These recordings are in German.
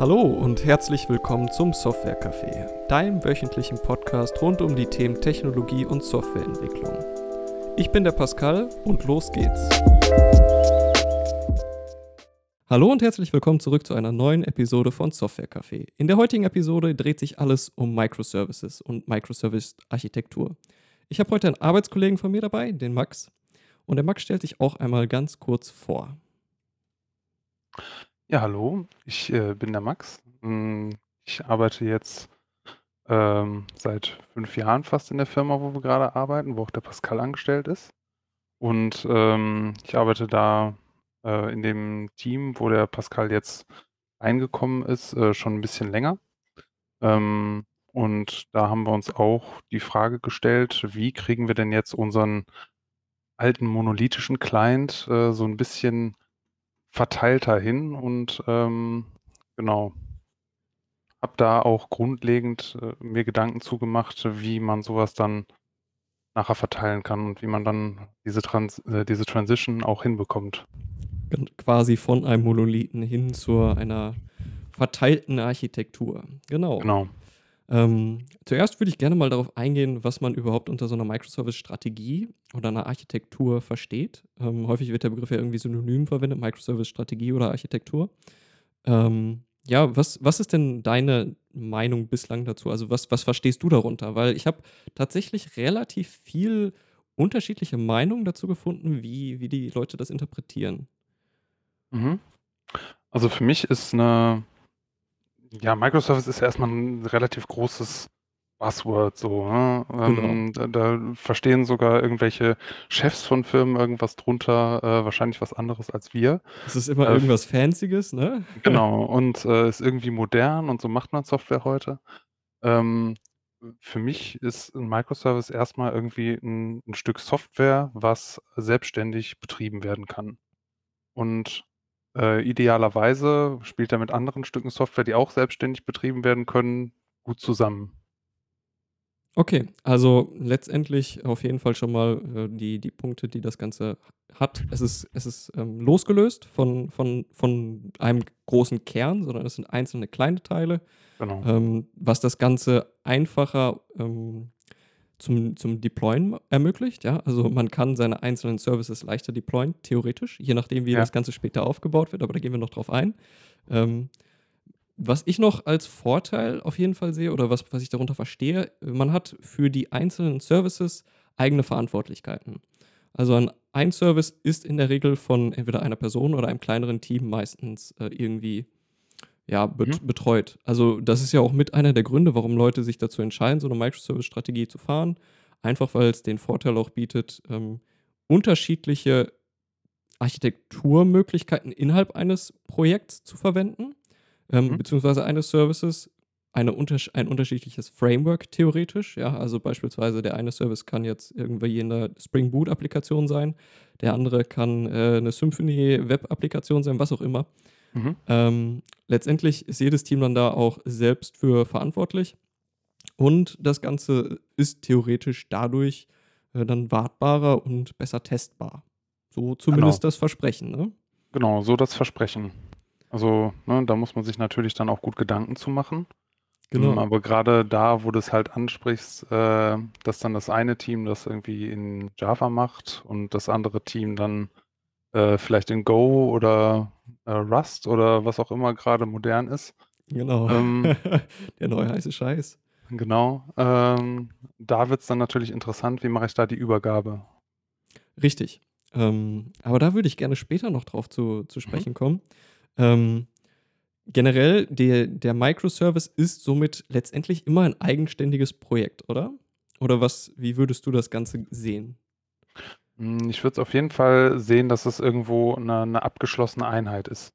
Hallo und herzlich willkommen zum Software Café, deinem wöchentlichen Podcast rund um die Themen Technologie und Softwareentwicklung. Ich bin der Pascal und los geht's. Hallo und herzlich willkommen zurück zu einer neuen Episode von Software Café. In der heutigen Episode dreht sich alles um Microservices und Microservice-Architektur. Ich habe heute einen Arbeitskollegen von mir dabei, den Max. Und der Max stellt sich auch einmal ganz kurz vor. Ja, hallo, ich äh, bin der Max. Hm, ich arbeite jetzt ähm, seit fünf Jahren fast in der Firma, wo wir gerade arbeiten, wo auch der Pascal angestellt ist. Und ähm, ich arbeite da äh, in dem Team, wo der Pascal jetzt eingekommen ist, äh, schon ein bisschen länger. Ähm, und da haben wir uns auch die Frage gestellt, wie kriegen wir denn jetzt unseren alten monolithischen Client äh, so ein bisschen verteilter hin und ähm, genau. Habe da auch grundlegend äh, mir Gedanken zugemacht, wie man sowas dann nachher verteilen kann und wie man dann diese, Trans äh, diese Transition auch hinbekommt. Quasi von einem Monolithen hin zu einer verteilten Architektur. Genau. Genau. Ähm, zuerst würde ich gerne mal darauf eingehen, was man überhaupt unter so einer Microservice-Strategie oder einer Architektur versteht. Ähm, häufig wird der Begriff ja irgendwie synonym verwendet, Microservice-Strategie oder Architektur. Ähm, ja, was, was ist denn deine Meinung bislang dazu? Also was, was verstehst du darunter? Weil ich habe tatsächlich relativ viel unterschiedliche Meinungen dazu gefunden, wie, wie die Leute das interpretieren. Mhm. Also für mich ist eine ja, Microservice ist ja erstmal ein relativ großes Buzzword so, ne? Genau. Ähm, da da verstehen sogar irgendwelche Chefs von Firmen irgendwas drunter, äh, wahrscheinlich was anderes als wir. Es ist immer Äh, irgendwas Fancyes, ne? genau, und, äh, ist irgendwie modern und so macht man Software heute. Ähm, für mich ist 'n Microservice erstmal irgendwie ein 'n Stück Software, was selbstständig betrieben werden kann. Und äh, idealerweise spielt er mit anderen Stücken Software, die auch selbstständig betrieben werden können, gut zusammen. Okay, also letztendlich auf jeden Fall schon mal äh, die, die Punkte, die das Ganze hat. Es ist, es ist ähm, losgelöst von, von, von einem großen Kern, sondern es sind einzelne kleine Teile, Genau. ähm, was das Ganze einfacher ähm, zum, zum Deployen ermöglicht. Ja? Also man kann seine einzelnen Services leichter deployen, theoretisch, je nachdem, wie Ja. das Ganze später aufgebaut wird, aber da gehen wir noch drauf ein. Ähm, was ich noch als Vorteil auf jeden Fall sehe oder was, was ich darunter verstehe, man hat für die einzelnen Services eigene Verantwortlichkeiten. Also ein, ein Service ist in der Regel von entweder einer Person oder einem kleineren Team meistens äh, irgendwie ja, bet Mhm. betreut. Also das ist ja auch mit einer der Gründe, warum Leute sich dazu entscheiden, so eine Microservice-Strategie zu fahren. Einfach weil es den Vorteil auch bietet, ähm, unterschiedliche Architekturmöglichkeiten innerhalb eines Projekts zu verwenden ähm, Mhm. beziehungsweise eines Services, eine untersch ein unterschiedliches Framework theoretisch. Ja, also beispielsweise der eine Service kann jetzt irgendwie in der Spring Boot-Applikation sein, der andere kann äh, eine Symfony-Web-Applikation sein, was auch immer. Mhm. Ähm, letztendlich ist jedes Team dann da auch selbst für verantwortlich und das Ganze ist theoretisch dadurch äh, dann wartbarer und besser testbar. So zumindest Genau. das Versprechen, ne? Genau, so das Versprechen. Also, ne, da muss man sich natürlich dann auch gut Gedanken zu machen. Genau. aber gerade da, wo du es halt ansprichst, äh, dass dann das eine Team das irgendwie in Java macht und das andere Team dann äh, vielleicht in Go oder äh, Rust oder was auch immer gerade modern ist. Genau. Ähm, Der neue heiße Scheiß. genau. Ähm, da wird es dann natürlich interessant, wie mache ich da die Übergabe? Richtig. Ähm, aber da würde ich gerne später noch drauf zu, zu Mhm. sprechen kommen. Ähm, generell, der, der Microservice ist somit letztendlich immer ein eigenständiges Projekt, oder? Oder was, wie würdest du das Ganze sehen? Hm, ich würde es auf jeden Fall sehen, dass es irgendwo eine 'ne abgeschlossene Einheit ist.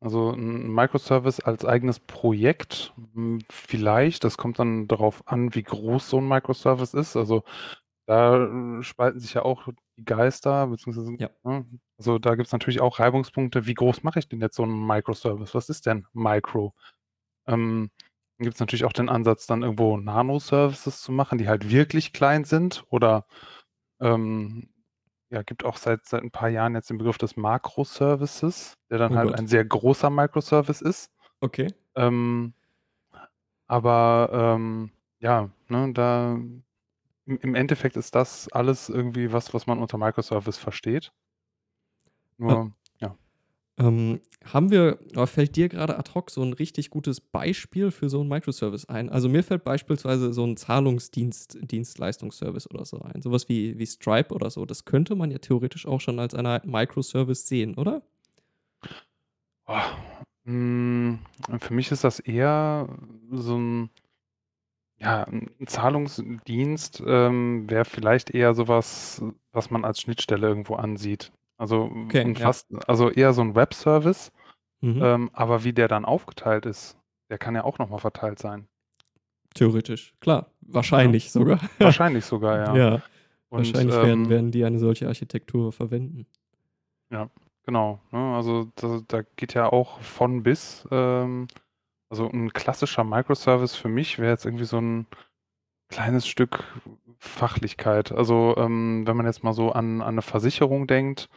Also 'n Microservice als eigenes Projekt, hm, vielleicht, das kommt dann darauf an, wie groß so 'n Microservice ist. Also, da, äh, spalten sich ja auch die Geister, beziehungsweise, Ja. ne, also, da gibt's natürlich auch Reibungspunkte. Wie groß mache ich denn jetzt so 'n Microservice? Was ist denn Micro? Ähm, dann gibt's natürlich auch den Ansatz, dann irgendwo Nano-Services zu machen, die halt wirklich klein sind oder, ähm ja, gibt auch seit seit 'n paar Jahren jetzt den Begriff des Makroservices, der dann Oh halt Gott. ein sehr großer Microservice ist. Okay. Ähm aber, ähm, ja, ne, da im Endeffekt ist das alles irgendwie was, was man unter Microservice versteht. Nur ja. Ähm, haben wir oder fällt dir grade ad hoc so 'n richtig gutes Beispiel für so 'n Microservice ein? Also, mir fällt beispielsweise so 'n Zahlungsdienst Dienstleistungsservice oder so ein, so was wie wie Stripe oder so. Das könnte man ja theoretisch auch schon als eine Art Microservice sehen, oder? Oh, hm, für mich ist das eher so 'n ja, 'n Zahlungsdienst, ähm, wäre vielleicht eher so was, was man als Schnittstelle irgendwo ansieht. Also, Okay, und ja. fast also, eher so 'n Webservice, Mhm. ähm, aber wie der dann aufgeteilt ist, der kann ja auch noch mal verteilt sein. Theoretisch, klar, wahrscheinlich sogar. Wahrscheinlich sogar, ja. Ja, Und, wahrscheinlich werden ähm werden die eine solche Architektur verwenden. Ja, genau, ne? Also, da da geht ja auch von bis, ähm also, 'n klassischer Microservice für mich wäre jetzt irgendwie so 'n kleines Stück Fachlichkeit. Also, ähm, wenn man jetzt mal so an an 'ne Versicherung denkt,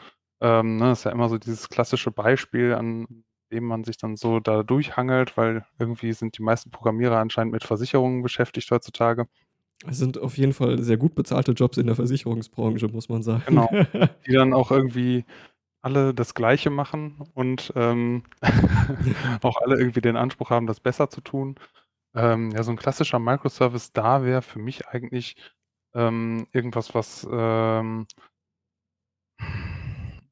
ähm, ne, ist ja immer so dieses klassische Beispiel, an dem man sich dann so da durchhangelt, weil irgendwie sind die meisten Programmierer anscheinend mit Versicherungen beschäftigt heutzutage. Es sind auf jeden Fall sehr gut bezahlte Jobs in der Versicherungsbranche, muss man sagen. Genau, die dann auch irgendwie alle das Gleiche machen und, ähm, auch alle irgendwie den Anspruch haben, das besser zu tun. Ähm, ja, so 'n klassischer Microservice da wäre für mich eigentlich, ähm, irgendwas, was, ähm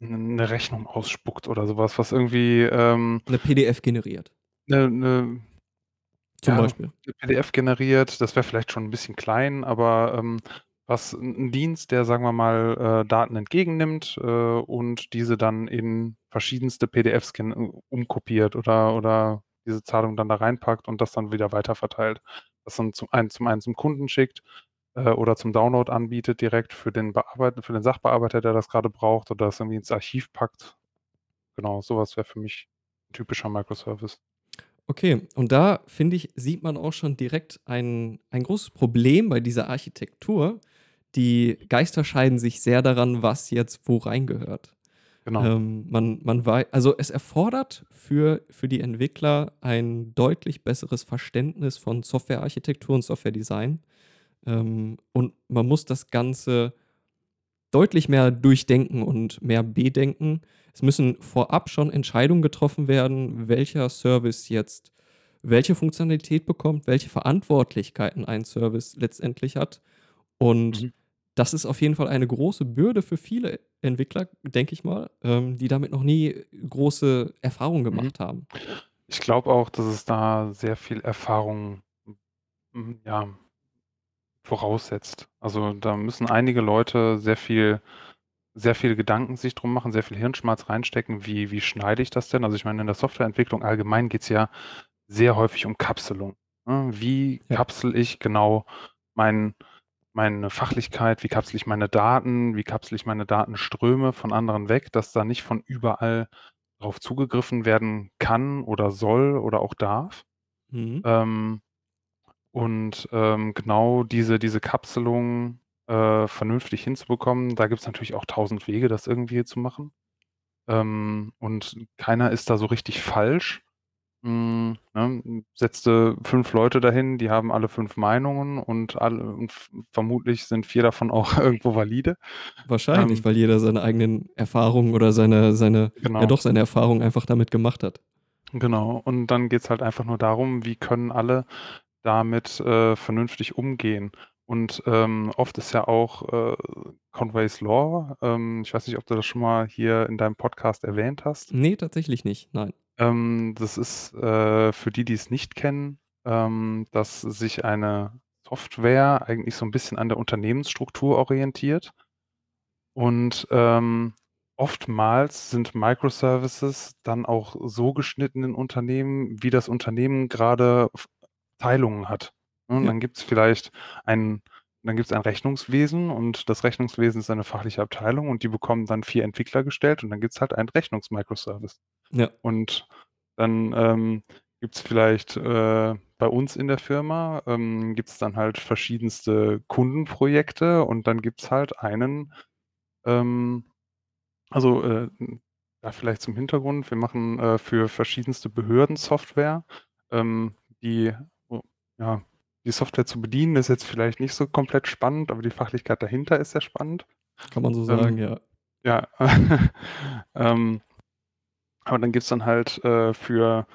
'n 'ne Rechnung ausspuckt oder so was, was irgendwie, ähm 'Ne PDF generiert. 'ne 'ne Zum ja, Beispiel. 'ne PDF generiert, das wäre vielleicht schon 'n bisschen klein, aber, ähm, was 'n 'n Dienst, der, sagen wir mal, äh, Daten entgegennimmt, äh, und diese dann in verschiedenste PDFs gen umkopiert oder oder diese Zahlung dann da reinpackt und das dann wieder weiterverteilt. Das dann zum einen zum einen zum Kunden schickt, äh, oder zum Download anbietet direkt für den Bearbeiter für den Sachbearbeiter, der das grade braucht oder das irgendwie ins Archiv packt. Genau, so was wäre für mich 'n typischer Microservice. Okay, und da, finde ich, sieht man auch schon direkt ein ein großes Problem bei dieser Architektur. Die Geister scheiden sich sehr daran, was jetzt wo reingehört. Genau. Ähm, man man wei also, es erfordert für für die Entwickler ein deutlich besseres Verständnis von Softwarearchitektur und Softwaredesign. Ähm, und man muss das Ganze deutlich mehr durchdenken und mehr bedenken. Es müssen vorab schon Entscheidungen getroffen werden, welcher Service jetzt welche Funktionalität bekommt, welche Verantwortlichkeiten ein Service letztendlich hat. Und Mhm. das ist auf jeden Fall eine große Bürde für viele Entwickler, denke ich mal, ähm, die damit noch nie große Erfahrungen Mhm. gemacht haben. Ich glaube auch, dass es da sehr viel Erfahrung, hm, ja voraussetzt. Also, da müssen einige Leute sehr viel sehr viele Gedanken sich drum machen, sehr viel Hirnschmalz reinstecken. Wie wie schneide ich das denn? Also, ich meine, in der Softwareentwicklung allgemein geht's ja sehr häufig um Kapselung, ne? Wie Ja. kapsle ich genau mein meine Fachlichkeit? Wie kapsle ich meine Daten? Wie kapsle ich meine Datenströme von anderen weg, dass da nicht von überall drauf zugegriffen werden kann oder soll oder auch darf? Mhm. Ähm, und, ähm, genau diese diese Kapselung, äh, vernünftig hinzubekommen, da gibt's natürlich auch 1.000 Wege, das irgendwie zu machen. Ähm, und keiner ist da so richtig falsch. Hm, ne, setzt du 5 Leute dahin, die haben alle 5 Meinungen und alle und vermutlich sind 4 davon auch irgendwo valide. Wahrscheinlich, Ähm weil jeder seine eigenen Erfahrungen oder seine seine ja Genau. doch, seine Erfahrungen einfach damit gemacht hat. Genau, und dann geht's halt einfach nur darum, wie können alle damit, äh, vernünftig umgehen? Und, ähm, oft ist ja auch, äh, Conway's Law ähm, ich weiß nicht, ob du das schon mal hier in deinem Podcast erwähnt hast. Ne, tatsächlich nicht, nein. Ähm, das ist, äh, für die, die es nicht kennen, ähm, dass sich eine Software eigentlich so 'n bisschen an der Unternehmensstruktur orientiert. Und, ähm, oftmals sind Microservices dann auch so geschnitten in Unternehmen, wie das Unternehmen grade f Teilungen hat, ne? Und Ja. dann gibt's vielleicht ein dann gibt's ein Rechnungswesen und das Rechnungswesen ist eine fachliche Abteilung und die bekommen dann 4 Entwickler gestellt und dann gibt's halt einen Rechnungs-Microservice. Ja. Und dann, ähm, gibt's vielleicht, äh, bei uns in der Firma, ähm, gibt's dann halt verschiedenste Kundenprojekte und dann gibt's halt einen, ähm also, äh, ja, vielleicht zum Hintergrund. Wir machen, äh, für verschiedenste Behörden Software. ähm, die o ja, die Software zu bedienen ist jetzt vielleicht nicht so komplett spannend, aber die Fachlichkeit dahinter ist sehr spannend. Kann man so sagen, Ähm, ja. ja, ähm aber dann gibt's dann halt, äh, für,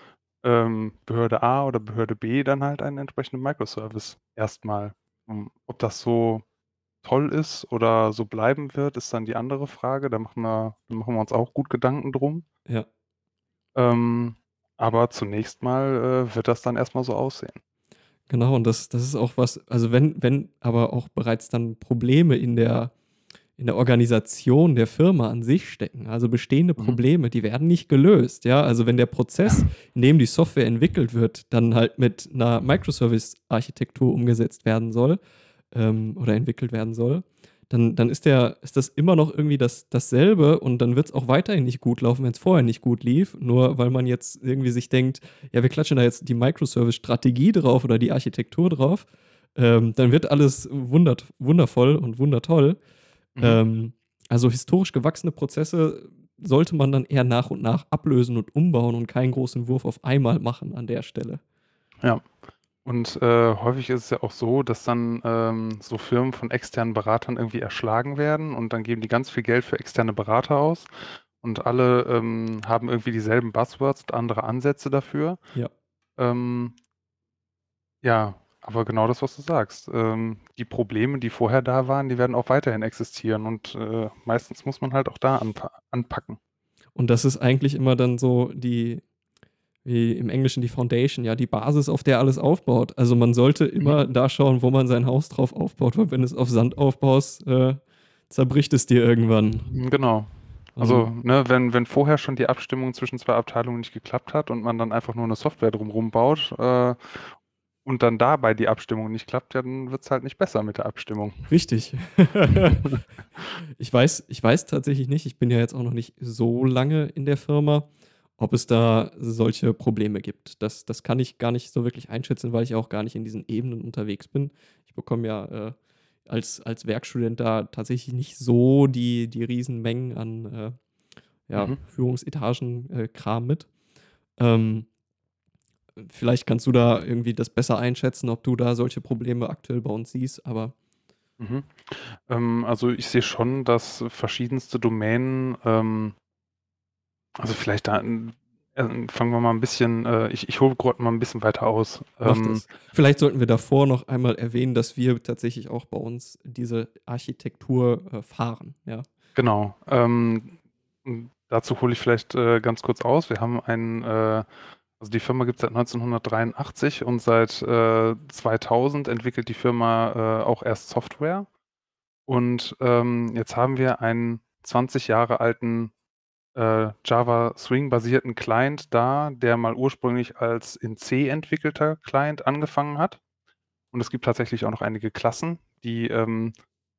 ähm, Behörde A oder Behörde B dann halt einen entsprechenden Microservice erst mal. Hm, ob das so toll ist oder so bleiben wird, ist dann die andere Frage. Da machen wir da machen wir uns auch gut Gedanken drum. Ja. Ähm, aber zunächst mal, äh, wird das dann erst mal so aussehen. Genau, und das das ist auch was also, wenn wenn aber auch bereits dann Probleme in der in der Organisation der Firma an sich stecken, also bestehende Mhm. Probleme, die werden nicht gelöst, ja? Also, wenn der Prozess, in dem die Software entwickelt wird, dann halt mit 'ner Microservice-Architektur umgesetzt werden soll, ähm, oder entwickelt werden soll, dann dann ist der ist das immer noch irgendwie das dasselbe und dann wird's auch weiterhin nicht gut laufen, wenn's vorher nicht gut lief, nur weil man jetzt irgendwie sich denkt: „Ja, wir klatschen da jetzt die Microservice-Strategie drauf oder die Architektur drauf, ähm, dann wird alles wundert wundervoll und wundertoll.“ Mhm. Ähm, also, historisch gewachsene Prozesse sollte man dann eher nach und nach ablösen und umbauen und keinen großen Wurf auf einmal machen an der Stelle. Ja. Und, äh, häufig ist es ja auch so, dass dann, ähm, so Firmen von externen Beratern irgendwie erschlagen werden und dann geben die ganz viel Geld für externe Berater aus und alle, ähm, haben irgendwie dieselben Buzzwords und andere Ansätze dafür. Ja. Ähm ja, aber genau das, was du sagst. Ähm, die Probleme, die vorher da waren, die werden auch weiterhin existieren und, äh, meistens muss man halt auch da anpa anpacken. Und das ist eigentlich immer dann so die wie im Englischen die Foundation, ja, die Basis, auf der alles aufbaut. Also, man sollte Mhm. immer da schauen, wo man sein Haus drauf aufbaut, weil wenn du's auf Sand aufbaust, äh, zerbricht es dir irgendwann. Hm, genau. Also Also, ne, wenn wenn vorher schon die Abstimmung zwischen 2 Abteilungen nicht geklappt hat und man dann einfach nur 'ne Software drum rum baut, äh, und dann dabei die Abstimmung nicht klappt, ja, dann wird's halt nicht besser mit der Abstimmung. Richtig. Ich weiß ich weiß tatsächlich nicht, ich bin ja jetzt auch noch nicht so lange in der Firma, ob es da solche Probleme gibt. Das das kann ich gar nicht so wirklich einschätzen, weil ich auch gar nicht in diesen Ebenen unterwegs bin. Ich bekomme ja, äh, als als Werkstudent da tatsächlich nicht so die die Riesenmengen an, äh, ja, Mhm. Führungsetagen äh, mit. Ähm vielleicht kannst du da irgendwie das besser einschätzen, ob du da solche Probleme aktuell bei uns siehst, aber Mhm. Ähm, also, ich sehe schon, dass verschiedenste Domänen, ähm also, vielleicht da 'n ähm, fangen wir mal 'n bisschen äh, ich ich hole grad mal 'n bisschen weiter aus. Ähm. Vielleicht sollten wir davor noch einmal erwähnen, dass wir tatsächlich auch bei uns diese Architektur, äh, fahren, ja? Genau. Ähm, hm, dazu hole ich vielleicht, äh, ganz kurz aus. Wir haben einen, äh also, die Firma gibt's seit 1983 und seit, äh, 2000 entwickelt die Firma, äh, auch erst Software. Und, ähm, jetzt haben wir einen 20 Jahre alten, äh, Java Swing-basierten Client da, der mal ursprünglich als in C entwickelter Client angefangen hat. Und es gibt tatsächlich auch noch einige Klassen, die, ähm,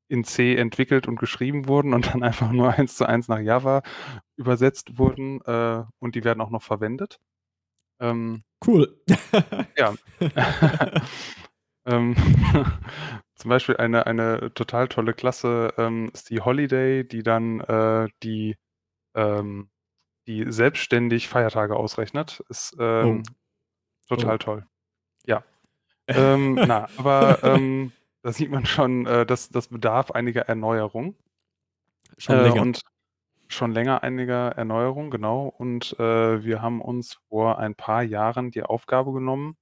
in C entwickelt und geschrieben wurden und dann einfach nur 1 zu 1 nach Java übersetzt wurden, äh, und die werden auch noch verwendet. Ähm Cool. Ja. Ähm, zum Beispiel eine eine total tolle Klasse, ähm, ist die Holiday, die dann, äh, die ähm, die selbstständig Feiertage ausrechnet. Ist, Oh. ähm, Oh. total toll. Ja. Ähm, na, aber, ähm, da sieht man schon, äh, das das bedarf einiger Erneuerung. Schon Äh, länger. und schon länger einiger Erneuerung, genau. Und, äh, wir haben uns vor ein paar Jahren die Aufgabe genommen,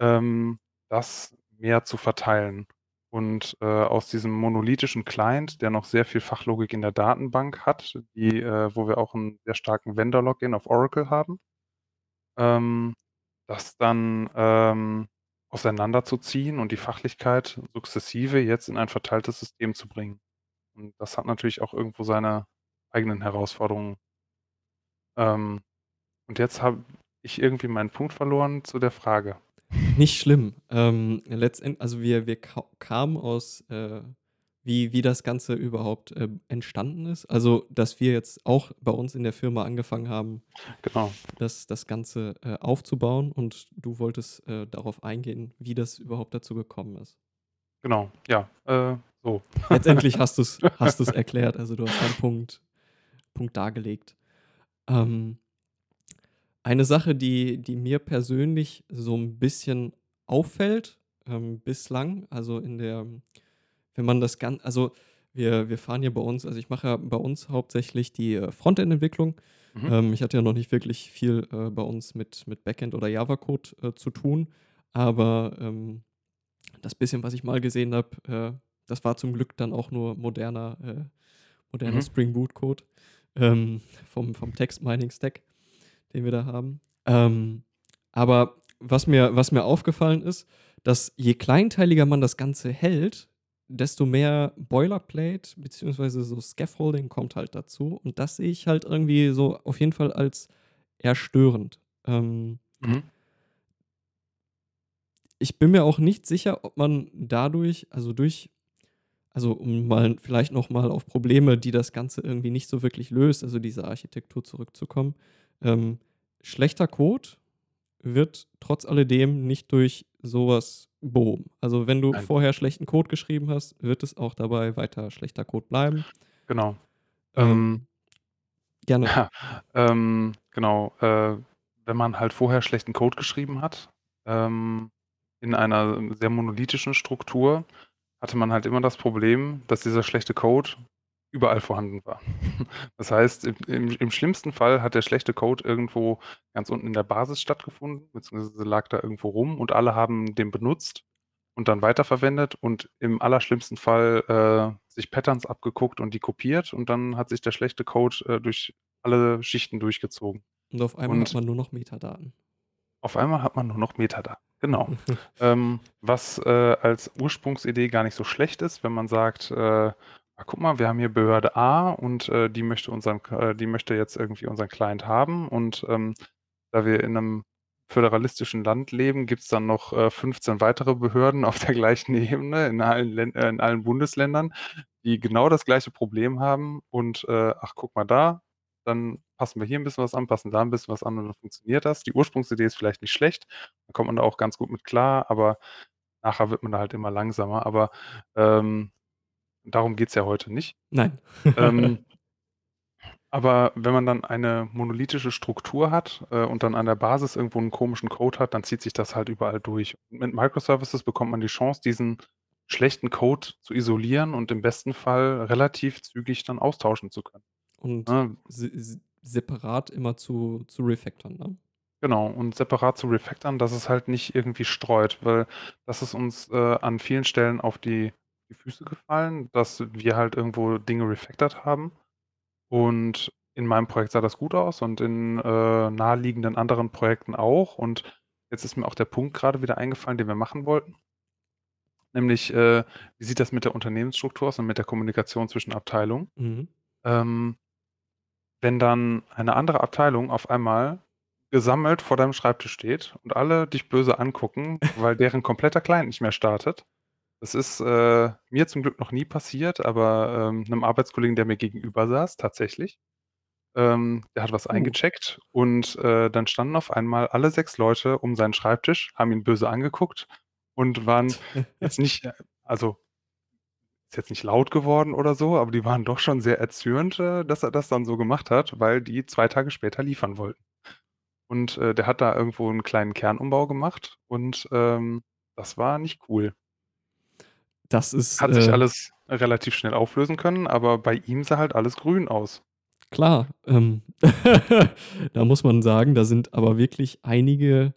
ähm, das mehr zu verteilen. Und, äh, aus diesem monolithischen Client, der noch sehr viel Fachlogik in der Datenbank hat, die äh, wo wir auch 'n sehr starken Vendor-Login auf Oracle haben ähm, das dann, ähm, auseinanderzuziehen und die Fachlichkeit sukzessive jetzt in ein verteiltes System zu bringen. Und das hat natürlich auch irgendwo seine eigenen Herausforderungen. Ähm, und jetzt habe ich irgendwie meinen Punkt verloren zu der Frage. Nicht schlimm. Ähm, letztend also, wir wir ka kamen aus, äh wie wie das Ganze überhaupt, ähm, entstanden ist. Also, dass wir jetzt auch bei uns in der Firma angefangen haben, Genau. das das Ganze, äh, aufzubauen und du wolltest, äh, darauf eingehen, wie das überhaupt dazu gekommen ist. Genau, ja, äh, so. Letztendlich hast du's hast du's erklärt, also, du hast deinen Punkt Punkt dargelegt. Ähm Eine Sache, die die mir persönlich so 'n bisschen auffällt, ähm, bislang, also in der wenn man das Gan also wir wir fahren hier bei uns also ich mache ja bei uns hauptsächlich die, äh, Frontend-Entwicklung. Mhm. Ähm, ich hatte ja noch nicht wirklich viel, äh, bei uns mit mit Backend oder Java-Code, äh, zu tun, aber, ähm, das bisschen, was ich mal gesehen habe, äh, das war zum Glück dann auch nur moderner äh, moderner Mhm. Spring Boot-Code, ähm, vom vom Text-Mining-Stack, den wir da haben. Ähm, aber was mir was mir aufgefallen ist, dass je kleinteiliger man das Ganze hält, desto mehr Boilerplate beziehungsweise so Scaffolding kommt halt dazu und das sehe ich halt irgendwie so auf jeden Fall als eher störend. Ähm Mhm. ich bin mir auch nicht sicher, ob man dadurch also durch also um mal vielleicht noch mal auf Probleme, die das Ganze irgendwie nicht so wirklich löst, also diese Architektur zurückzukommen. Ähm, schlechter Code wird trotz alledem nicht durch so was behoben. Also, wenn du Nein. vorher schlechten Code geschrieben hast, wird es auch dabei weiter schlechter Code bleiben. Genau. Ähm Ähm gerne. Ja, ähm, genau, äh, wenn man halt vorher schlechten Code geschrieben hat, ähm, in einer sehr monolithischen Struktur, hatte man halt immer das Problem, dass dieser schlechte Code überall vorhanden war. Das heißt, im im im schlimmsten Fall hat der schlechte Code irgendwo ganz unten in der Basis stattgefunden, beziehungsweise lag da irgendwo rum und alle haben den benutzt und dann weiterverwendet und im allerschlimmsten Fall, äh, sich Patterns abgeguckt und die kopiert und dann hat sich der schlechte Code, äh, durch alle Schichten durchgezogen. Und auf einmal hat Und man nur noch Metadaten. auf einmal hat man nur noch Metadaten, genau. Ähm, was, äh, als Ursprungsidee gar nicht so schlecht ist, wenn man sagt, äh: „Ah, guck mal, wir haben hier Behörde A und, äh, die möchte unseren äh, die möchte jetzt irgendwie unseren Client haben und, ähm, da wir in 'nem föderalistischen Land leben, gibt's dann noch, äh, 15 weitere Behörden auf der gleichen Ebene in allen Län äh, in allen Bundesländern, die genau das gleiche Problem haben und, äh, ach, guck mal da, dann passen wir hier 'n bisschen was an, passen da 'n bisschen was an und dann funktioniert das.“ Die Ursprungsidee ist vielleicht nicht schlecht, da kommt man da auch ganz gut mit klar, aber nachher wird man da halt immer langsamer, aber, ähm, darum geht's ja heute nicht. Nein. Ähm aber wenn man dann eine monolithische Struktur hat, äh, und dann an der Basis irgendwo 'n komischen Code hat, dann zieht sich das halt überall durch. Mit Microservices bekommt man die Chance, diesen schlechten Code zu isolieren und im besten Fall relativ zügig dann austauschen zu können, Und ne? se s separat immer zu zu refactoren, ne? Genau, und separat zu refactoren, dass es halt nicht irgendwie streut, weil das ist uns, äh, an vielen Stellen auf die die Füße gefallen, dass wir halt irgendwo Dinge refactored haben. Und in meinem Projekt sah das gut aus und in, äh, naheliegenden anderen Projekten auch. Und jetzt ist mir auch der Punkt grade wieder eingefallen, den wir machen wollten. Nämlich, äh, wie sieht das mit der Unternehmensstruktur aus und mit der Kommunikation zwischen Abteilungen? Mhm. Ähm wenn dann eine andere Abteilung auf einmal gesammelt vor deinem Schreibtisch steht und alle dich böse angucken, weil deren kompletter Client nicht mehr startet. Das ist, äh, mir zum Glück noch nie passiert, aber, ähm, 'nem Arbeitskollegen, der mir gegenüber saß, tatsächlich. Ähm, der hat was Uh. eingecheckt und, äh, dann standen auf einmal alle 6 Leute um seinen Schreibtisch, haben ihn böse angeguckt und waren jetzt nicht, äh also ist jetzt nicht laut geworden oder so, aber die waren doch schon sehr erzürnt, äh, dass er das dann so gemacht hat, weil die 2 Tage später liefern wollten. Und, äh, der hat da irgendwo 'n kleinen Kernumbau gemacht und, ähm, das war nicht cool. Das ist, Hat sich äh alles relativ schnell auflösen können, aber bei ihm sah halt alles grün aus. Klar, ähm, da muss man sagen, da sind aber wirklich einige,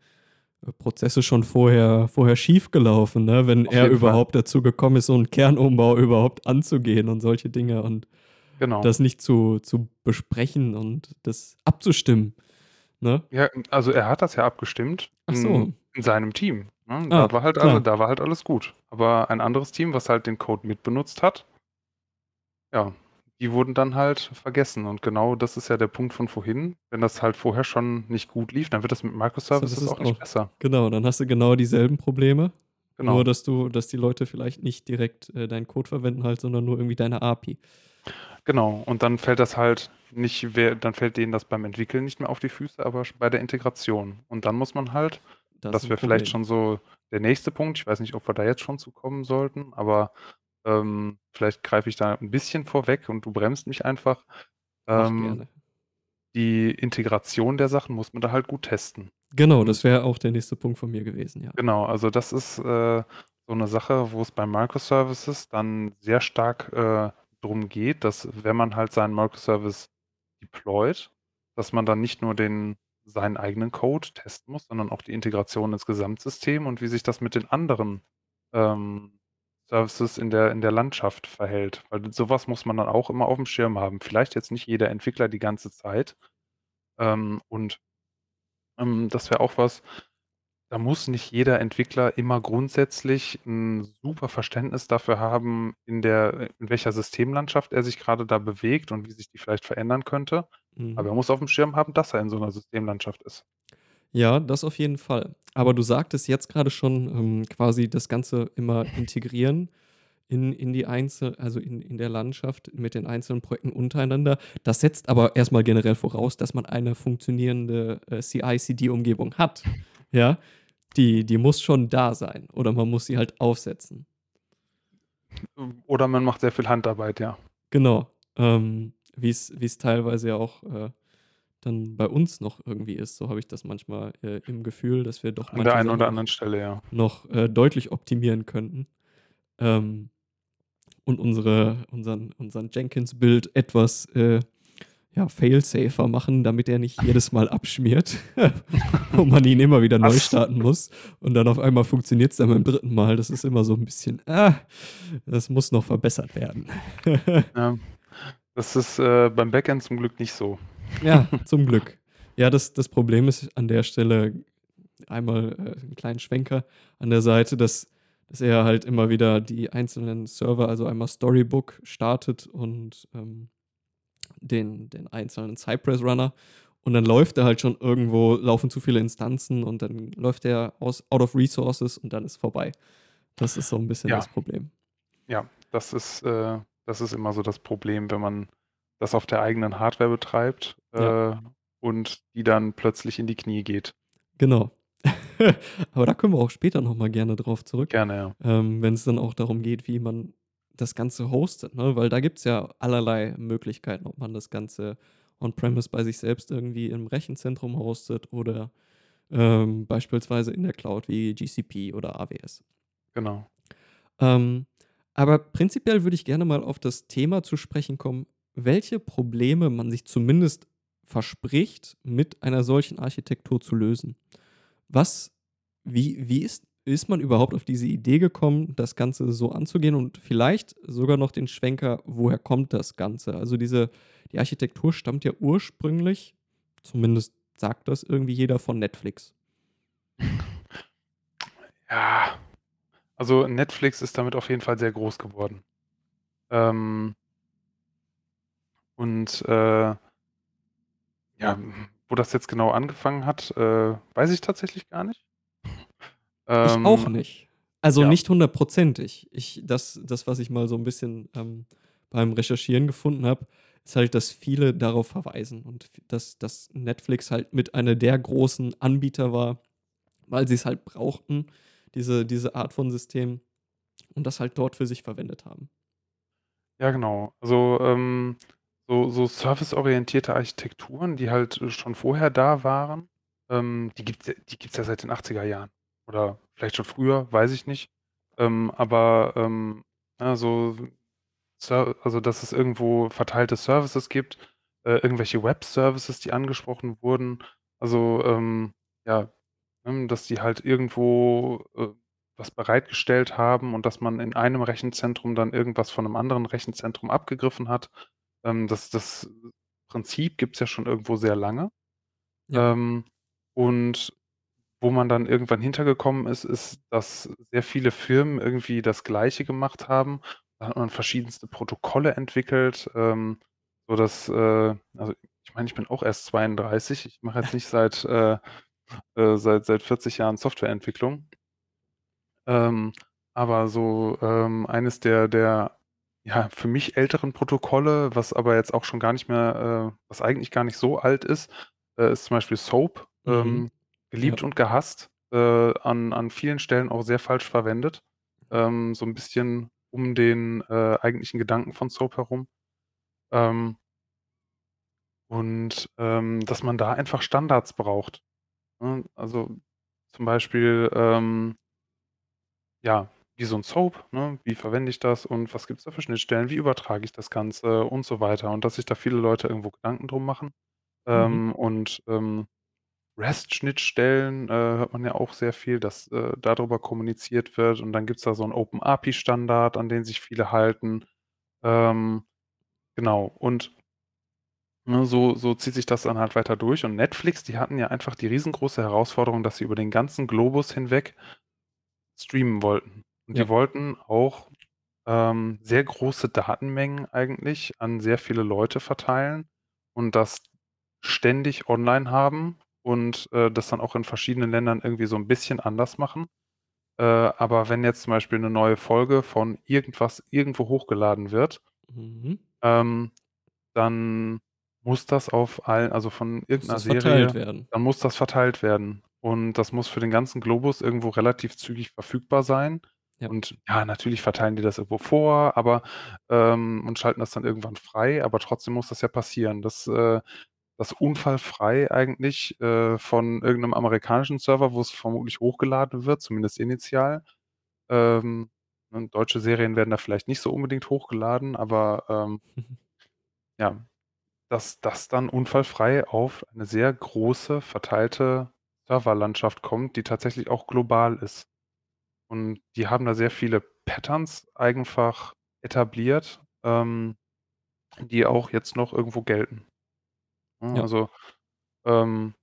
äh, Prozesse schon vorher vorher schiefgelaufen, ne, wenn Auf er jeden Fall. überhaupt dazu gekommen ist, so 'n Kernumbau überhaupt anzugehen und solche Dinge und Genau. das nicht zu zu besprechen und das abzustimmen, ne? Ja, also er hat das ja abgestimmt, so. in seinem Team, ne? Ah, Da war halt alle da war halt alles gut. Aber ein anderes Team, was halt den Code mitbenutzt hat ja, die wurden dann halt vergessen und genau das ist ja der Punkt von vorhin. Wenn das halt vorher schon nicht gut lief, dann wird das mit Microservices ist auch nicht auch besser. genau, dann hast du genau dieselben Probleme, nur Genau. dass du dass die Leute vielleicht nicht direkt, äh, deinen Code verwenden halt, sondern nur irgendwie deine API. Genau, und dann fällt das halt nicht wer dann fällt denen das beim Entwickeln nicht mehr auf die Füße, aber bei der Integration. Und dann muss man halt Das das wäre vielleicht schon so der nächste Punkt, ich weiß nicht, ob wir da jetzt schon zu kommen sollten, aber, ähm, vielleicht greife ich da 'n bisschen vorweg und du bremst mich einfach. Ähm die Integration der Sachen muss man da halt gut testen. Genau, Und das wäre auch der nächste Punkt von mir gewesen, ja. Genau, also das ist, äh, so 'ne Sache, wo es bei Microservices dann sehr stark, äh, drum geht, dass wenn man halt seinen Microservice deployt, dass man dann nicht nur den seinen eigenen Code testen muss, sondern auch die Integration ins Gesamtsystem und wie sich das mit den anderen, ähm, Services in der in der Landschaft verhält. Weil so was muss man dann auch immer aufm Schirm haben. Vielleicht jetzt nicht jeder Entwickler die ganze Zeit, ähm, und ähm, das wäre auch was, da muss nicht jeder Entwickler immer grundsätzlich 'n super Verständnis dafür haben, in der in welcher Systemlandschaft er sich grade da bewegt und wie sich die vielleicht verändern könnte. Mhm. Aber er muss aufm Schirm haben, dass er in so 'ner Systemlandschaft ist. Ja, das auf jeden Fall. Aber du sagtest jetzt grade schon, ähm, quasi das Ganze immer integrieren in in die Einzel also in in der Landschaft mit den einzelnen Projekten untereinander. Das setzt aber erst mal generell voraus, dass man eine funktionierende, äh, CI/CD-Umgebung hat, ja? Die die muss schon da sein oder man muss sie halt aufsetzen. Oder man macht sehr viel Handarbeit, ja. Genau, ähm, wie's wie's teilweise ja auch, äh, dann bei uns noch irgendwie ist. So habe ich das manchmal, äh, im Gefühl, dass wir doch An der einen oder anderen Stelle, ja. noch, äh, deutlich optimieren könnten. Ähm, und unsere unseren unseren Jenkins-Build etwas, äh, ja, fail-safer machen, damit er nicht jedes Mal abschmiert und man ihn immer wieder neu starten muss. Und dann auf einmal funktioniert's dann beim 3. Mal. Das ist immer so 'n bisschen, ah, das muss noch verbessert werden. Ja, das ist, äh, beim Backend zum Glück nicht so. Ja, zum Glück. Ja, das das Problem ist an der Stelle einmal, äh, 'n kleinen Schwenker an der Seite, dass dass er halt immer wieder die einzelnen Server also einmal Storybook startet und, ähm, den den einzelnen Cypress-Runner. Und dann läuft er halt schon irgendwo laufen zu viele Instanzen und dann läuft der aus out of resources und dann ist vorbei. Das ist so 'n bisschen Ja. das Problem. Ja, das ist äh, das ist immer so das Problem, wenn man das auf der eigenen Hardware betreibt, Ja. äh, und die dann plötzlich in die Knie geht. Genau. Aber da kommen wir auch später noch mal gerne drauf zurück, Gerne, ja. ähm, wenn's dann auch darum geht, wie man das Ganze hostet, ne? Weil da gibt's ja allerlei Möglichkeiten, ob man das Ganze on-premise bei sich selbst irgendwie im Rechenzentrum hostet oder, ähm, beispielsweise in der Cloud wie GCP oder AWS. Genau. Ähm, aber prinzipiell würde ich gerne mal auf das Thema zu sprechen kommen, welche Probleme man sich zumindest verspricht, mit einer solchen Architektur zu lösen. Was wie wie ist ist man überhaupt auf diese Idee gekommen, das Ganze so anzugehen und vielleicht sogar noch den Schwenker, woher kommt das Ganze? Also diese die Architektur stammt ja ursprünglich, zumindest sagt das irgendwie jeder, von Netflix. Ja, also Netflix ist damit auf jeden Fall sehr groß geworden. Ähm und, äh ja, wo das jetzt genau angefangen hat, äh, weiß ich tatsächlich gar nicht. Ich auch Ähm, nicht. Also ja. nicht hundertprozentig. Ich das das, was ich mal so 'n bisschen, ähm, beim Recherchieren gefunden habe, ist halt, dass viele darauf verweisen und dass dass Netflix halt mit einer der großen Anbieter war, weil sie's halt brauchten, diese diese Art von System und das halt dort für sich verwendet haben. Ja, genau. Also, ähm, so so serviceorientierte Architekturen, die halt, äh, schon vorher da waren, ähm, die gibt's ja die gibt's ja seit den 80er Jahren oder vielleicht schon früher, weiß ich nicht. Ähm, aber, ähm, so Ser also, dass es irgendwo verteilte Services gibt, äh, irgendwelche Web-Services, die angesprochen wurden. Also, ähm, ja, ne, dass die halt irgendwo, äh, was bereitgestellt haben und dass man in einem Rechenzentrum dann irgendwas von 'nem anderen Rechenzentrum abgegriffen hat. Ähm, das das Prinzip gibt's ja schon irgendwo sehr lange. Ja. Ähm, und wo man dann irgendwann hintergekommen ist, ist, dass sehr viele Firmen irgendwie das Gleiche gemacht haben. Da hat man verschiedenste Protokolle entwickelt, ähm, sodass, äh also, ich meine, ich bin auch erst 32. Ich mache jetzt nicht seit, äh äh, seit seit 40 Jahren Softwareentwicklung. Ähm, aber so, ähm, eines der der, ja, für mich älteren Protokolle, was aber jetzt auch schon gar nicht mehr äh, was eigentlich gar nicht so alt ist, äh, ist zum Beispiel SOAP, Mhm. ähm, Ja. geliebt und gehasst, äh, an an vielen Stellen auch sehr falsch verwendet. Ähm, so 'n bisschen um den, äh, eigentlichen Gedanken von SOAP herum. Ähm Und, ähm, dass man da einfach Standards braucht, ne? Also, zum Beispiel, ähm ja, wie so 'n Soap, ne? Wie verwende ich das und was gibt's da für Schnittstellen? Wie übertrage ich das Ganze und so weiter? Und dass sich da viele Leute irgendwo Gedanken drum machen. Mhm. Ähm, und, ähm, REST-Schnittstellen, äh, hört man ja auch sehr viel, dass, äh, da drüber kommuniziert wird und dann gibt's da so 'n Open-API-Standard, an den sich viele halten. Ähm, genau und ne, so so zieht sich das dann halt weiter durch und Netflix, die hatten ja einfach die riesengroße Herausforderung, dass sie über den ganzen Globus hinweg streamen wollten. Und die Ja. wollten auch, ähm, sehr große Datenmengen eigentlich an sehr viele Leute verteilen und das ständig online haben und, äh, das dann auch in verschiedenen Ländern irgendwie so 'n bisschen anders machen. Äh, aber wenn jetzt zum Beispiel 'ne neue Folge von irgendwas irgendwo hochgeladen wird Mhm. ähm, dann muss das auf allen also, von irgend Muss 'ner das verteilt Serie werden. dann muss das verteilt werden. Und das muss für den ganzen Globus irgendwo relativ zügig verfügbar sein. Ja. Und ja, natürlich verteilen die das irgendwo vor, aber ähm, und schalten das dann irgendwann frei, aber trotzdem muss das ja passieren, dass, äh dass unfallfrei eigentlich, äh, von irgend 'nem amerikanischen Server, wo's vermutlich hochgeladen wird, zumindest initial ähm, deutsche Serien werden da vielleicht nicht so unbedingt hochgeladen, aber, ähm ja, dass das dann unfallfrei auf eine sehr große verteilte Serverlandschaft kommt, die tatsächlich auch global ist. Und die haben da sehr viele Patterns einfach etabliert, ähm, die auch jetzt noch irgendwo gelten. Ja. also, ähm,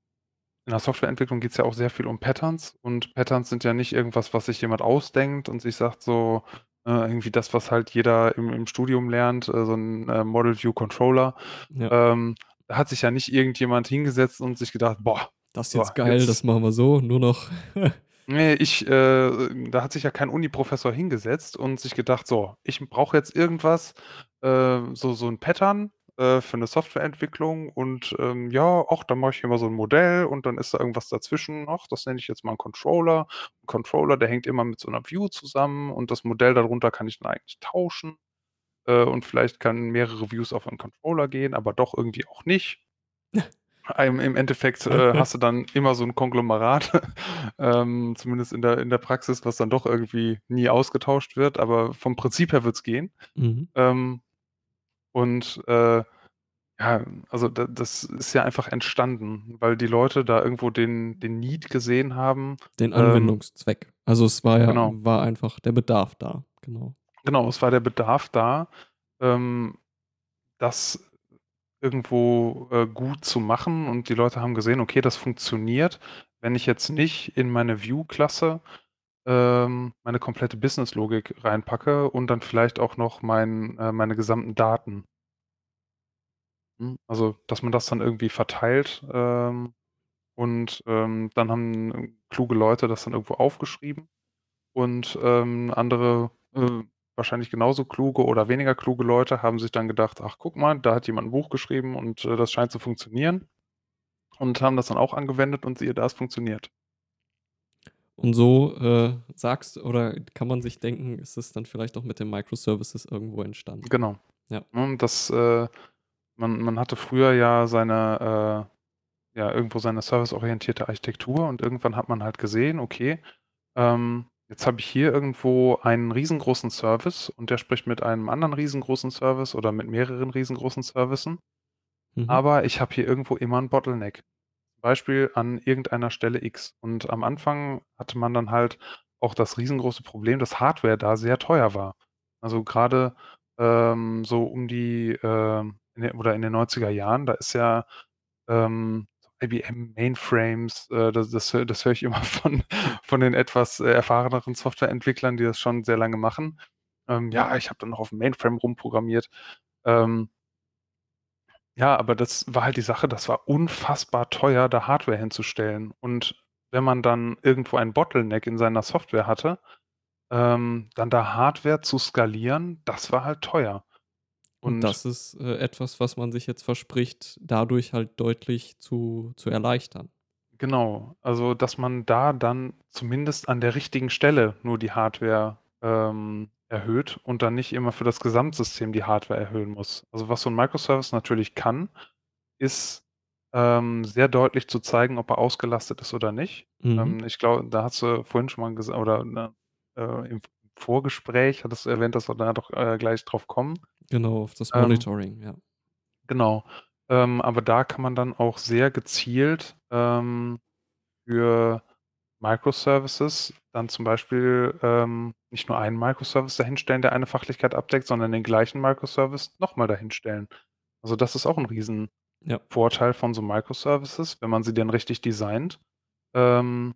in der Softwareentwicklung geht's ja auch sehr viel um Patterns und Patterns sind ja nicht irgendwas, was sich jemand ausdenkt und sich sagt so, äh, irgendwie das, was halt jeder im im Studium lernt, äh, so 'n, äh, Model View Controller. Ja. Ähm, da hat sich ja nicht irgendjemand hingesetzt und sich gedacht: „Boah, Das ist jetzt geil, das jetzt“ machen wir so, nur noch Ne, ich äh, da hat sich ja kein Uni-Professor hingesetzt und sich gedacht: „So, ich brauche jetzt irgendwas, äh, so so 'n Pattern, äh, für 'ne Softwareentwicklung und, ähm, ja, ach, dann mache ich hier mal so 'n Modell und dann ist da irgendwas dazwischen. Ach, das nenne ich jetzt mal 'n Controller. 'N Controller, der hängt immer mit so 'ner View zusammen und das Modell darunter kann ich dann eigentlich tauschen, äh, und vielleicht kann mehrere Views auf 'n Controller gehen, aber doch irgendwie auch nicht.“ Ähm, im Endeffekt, äh, hast du dann immer so 'n Konglomerat, ähm, zumindest in der in der Praxis, was dann doch irgendwie nie ausgetauscht wird, aber vom Prinzip her wird's gehen. Mhm. Ähm, und, äh, ja, also da das ist ja einfach entstanden, weil die Leute da irgendwo den den Need gesehen haben, Den ähm Anwendungszweck. Also, es war ja Genau. war einfach der Bedarf da, genau. Genau, es war der Bedarf da, ähm, das irgendwo, äh, gut zu machen und die Leute haben gesehen: „Okay, das funktioniert, wenn ich jetzt nicht in meine View-Klasse, ähm, meine komplette Businesslogik reinpacke und dann vielleicht auch noch mein äh, meine gesamten Daten.“ Hm, also, dass man das dann irgendwie verteilt, ähm, und, ähm, dann haben kluge Leute das dann irgendwo aufgeschrieben und, ähm, andere, äh, wahrscheinlich genauso kluge oder weniger kluge Leute haben sich dann gedacht: „Ach, guck mal, da hat jemand 'n Buch geschrieben und, äh, das scheint zu funktionieren.“ Und haben das dann auch angewendet und siehe da, es funktioniert. Und so, äh, sagst oder kann man sich denken, ist es dann vielleicht auch mit den Microservices irgendwo entstanden. Genau. Ja. Ne, das, äh man man hatte früher ja seine äh, ja, irgendwo seine serviceorientierte Architektur und irgendwann hat man halt gesehen: „Okay, ähm, jetzt habe ich hier irgendwo einen riesengroßen Service und der spricht mit einem anderen riesengroßen Service oder mit mehreren riesengroßen Servicen, Mhm. aber ich habe hier irgendwo immer 'n Bottleneck.“ Beispiel an irgendeiner Stelle X. Und am Anfang hatte man dann halt auch das riesengroße Problem, dass Hardware da sehr teuer war. Also, grade, ähm, so um die, ähm in den oder in den 90er Jahren, da ist ja, ähm, IBM Mainframes, äh, das das das höre ich immer von von den etwas, äh, erfahreneren Softwareentwicklern, die das schon sehr lange machen. Ähm, ja, ich habe dann noch auf'm Mainframe rumprogrammiert. Ähm ja, aber das war halt die Sache, das war unfassbar teuer, da Hardware hinzustellen. Und wenn man dann irgendwo ein Bottleneck in seiner Software hatte, ähm, dann da Hardware zu skalieren, das war halt teuer. Und Und das ist, äh, etwas, was man sich jetzt verspricht, dadurch halt deutlich zu zu erleichtern. Genau, also, dass man da dann zumindest an der richtigen Stelle nur die Hardware, ähm, erhöht und dann nicht immer für das Gesamtsystem die Hardware erhöhen muss. Also, was so 'n Microservice natürlich kann ist, ähm, sehr deutlich zu zeigen, ob er ausgelastet ist oder nicht. Mhm. Ähm, ich glaube, da hast du vorhin schon mal gesa oder, ne, äh, im Vorgespräch hattest du erwähnt, dass wir da doch, äh, gleich drauf kommen. Genau, auf das Ähm Monitoring, ja. Genau. Ähm, aber da kann man dann auch sehr gezielt, ähm, für Microservices dann zum Beispiel, ähm, nicht nur einen Microservice dahinstellen, der eine Fachlichkeit abdeckt, sondern den gleichen Microservice noch mal dahinstellen. Also, das ist auch 'n Ja. Riesenvorteil von so Microservices, wenn man sie denn richtig designt, ähm,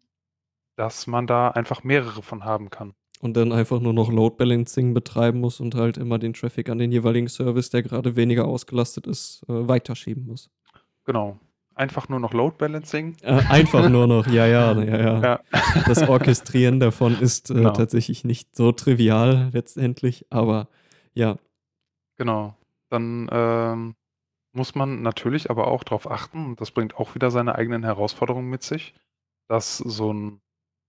dass man da einfach mehrere von haben kann. Und dann einfach nur noch Load Balancing betreiben muss und halt immer den Traffic an den jeweiligen Service, der grade weniger ausgelastet ist, äh, weiterschieben muss. Genau. Einfach nur noch Load Balancing. Äh, einfach nur noch, ja, ja, ja, ja. Ja. Das Orchestrieren davon ist, äh, Genau. tatsächlich nicht so trivial letztendlich, aber ja. Genau. Dann, ähm, muss man natürlich aber auch drauf achten und das bringt auch wieder seine eigenen Herausforderungen mit sich, dass so 'n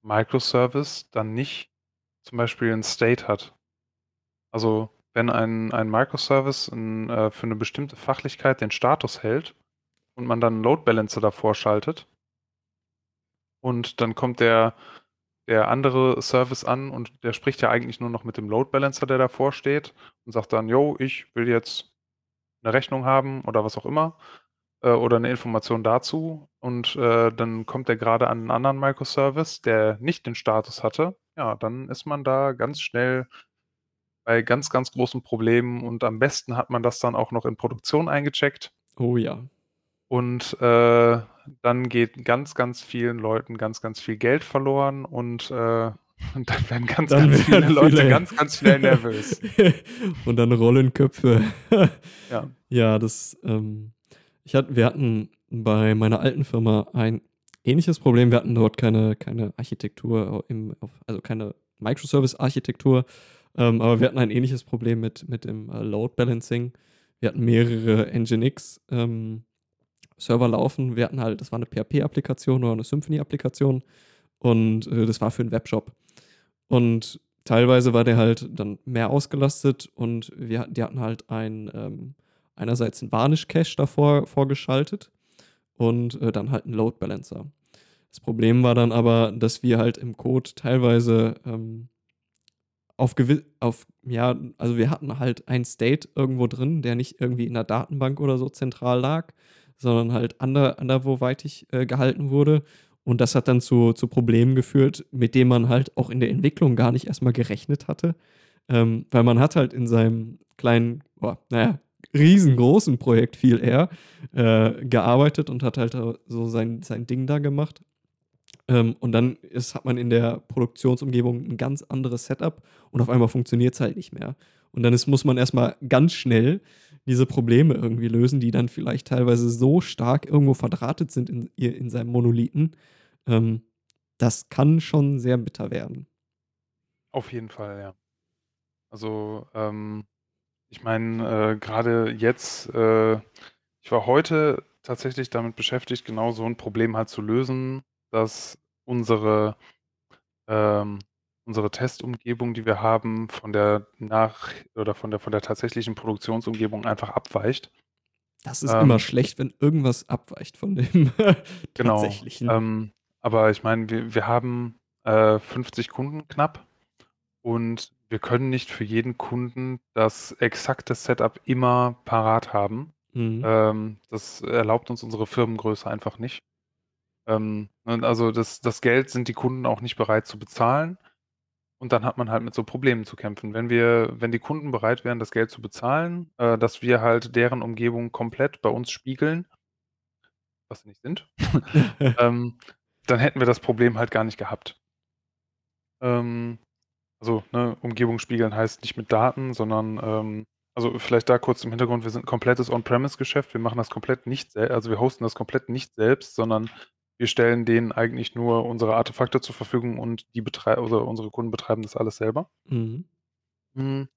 Microservice dann nicht zum Beispiel 'n State hat. Also, wenn ein ein Microservice 'n äh, für 'ne bestimmte Fachlichkeit den Status hält und man dann 'n Load Balancer davor schaltet und dann kommt der der andere Service an und der spricht ja eigentlich nur noch mit dem Load Balancer, der davor steht und sagt dann: „Jo, ich will jetzt 'ne Rechnung haben“ oder was auch immer, äh, oder 'ne Information dazu. Und, äh, dann kommt der grade an 'n anderen Microservice, der nicht den Status hatte. Ja, dann ist man da ganz schnell bei ganz, ganz großen Problemen und am besten hat man das dann auch noch in Produktion eingecheckt. Oh ja. Und, äh, dann geht ganz, ganz vielen Leuten ganz, ganz viel Geld verloren und, äh, und dann werden ganz, Dann ganz viele werden Leute viele ganz, ganz schnell nervös. und dann rollen Köpfe. Ja. Ja, das, ähm ich hatte wir hatten bei meiner alten Firma ein ähnliches Problem. Wir hatten dort keine keine Architektur im also, keine Microservice-Architektur, ähm, aber wir hatten ein ähnliches Problem mit mit dem, äh, Load Balancing. Wir hatten mehrere NGINX, ähm, Server laufen. Wir hatten halt das war 'ne PHP-Applikation oder 'ne Symfony-Applikation und, äh, das war für 'n Webshop. Und teilweise war der halt dann mehr ausgelastet und wir hatten die hatten halt ein, ähm einerseits 'n Varnish-Cache davor vorgeschaltet und, äh, dann halt 'n Load Balancer. Das Problem war dann aber, dass wir halt im Code teilweise, ähm, auf gewi auf ja, also, wir hatten halt einen State irgendwo drin, der nicht irgendwie in 'ner Datenbank oder so zentral lag, sondern halt ander anderweitig, äh, gehalten wurde. Und das hat dann zu zu Problemen geführt, mit denen man halt auch in der Entwicklung gar nicht erst mal gerechnet hatte. Ähm, weil man hat halt in seinem kleinen, boah, na ja, riesengroßen Projekt viel eher, äh, gearbeitet und hat halt so sein sein Ding da gemacht. Ähm, und dann ist hat man in der Produktionsumgebung 'n ganz anderes Setup und auf einmal funktioniert's halt nicht mehr. Und dann ist muss man erst mal ganz schnell diese Probleme irgendwie lösen, die dann vielleicht teilweise so stark irgendwo verdrahtet sind in in seinem Monolithen. Ähm, das kann schon sehr bitter werden. Auf jeden Fall, ja. Also, ähm, ich meine, äh, grade jetzt äh, ich war heute tatsächlich damit beschäftigt, genau so 'n Problem halt zu lösen, dass unsere ähm, unsere Testumgebung, die wir haben, von der nach oder von der von der tatsächlichen Produktionsumgebung einfach abweicht. Das ist immer Ähm schlecht, wenn irgendwas abweicht von dem Genau. Tatsächlichen. Ähm, aber ich meine, wir wir haben, äh, 50 Kunden knapp und wir können nicht für jeden Kunden das exakte Setup immer parat haben. Mhm. Ähm, das erlaubt uns unsere Firmengröße einfach nicht. Ähm, und also, das das Geld sind die Kunden auch nicht bereit zu bezahlen und dann hat man halt mit so Problemen zu kämpfen. Wenn wir wenn die Kunden bereit wären, das Geld zu bezahlen, äh, dass wir halt deren Umgebung komplett bei uns spiegeln was sie nicht sind, ähm, dann hätten wir das Problem halt gar nicht gehabt. Ähm, also, ne, Umgebung spiegeln heißt nicht mit Daten, sondern, ähm also, vielleicht da kurz zum Hintergrund, wir sind 'n komplettes On-Premise-Geschäft. Wir machen das komplett nicht sel also, wir hosten das komplett nicht selbst, sondern wir stellen denen eigentlich nur unsere Artefakte zur Verfügung und die betrei oder unsere Kunden betreiben das alles selber. Mhm. Hm.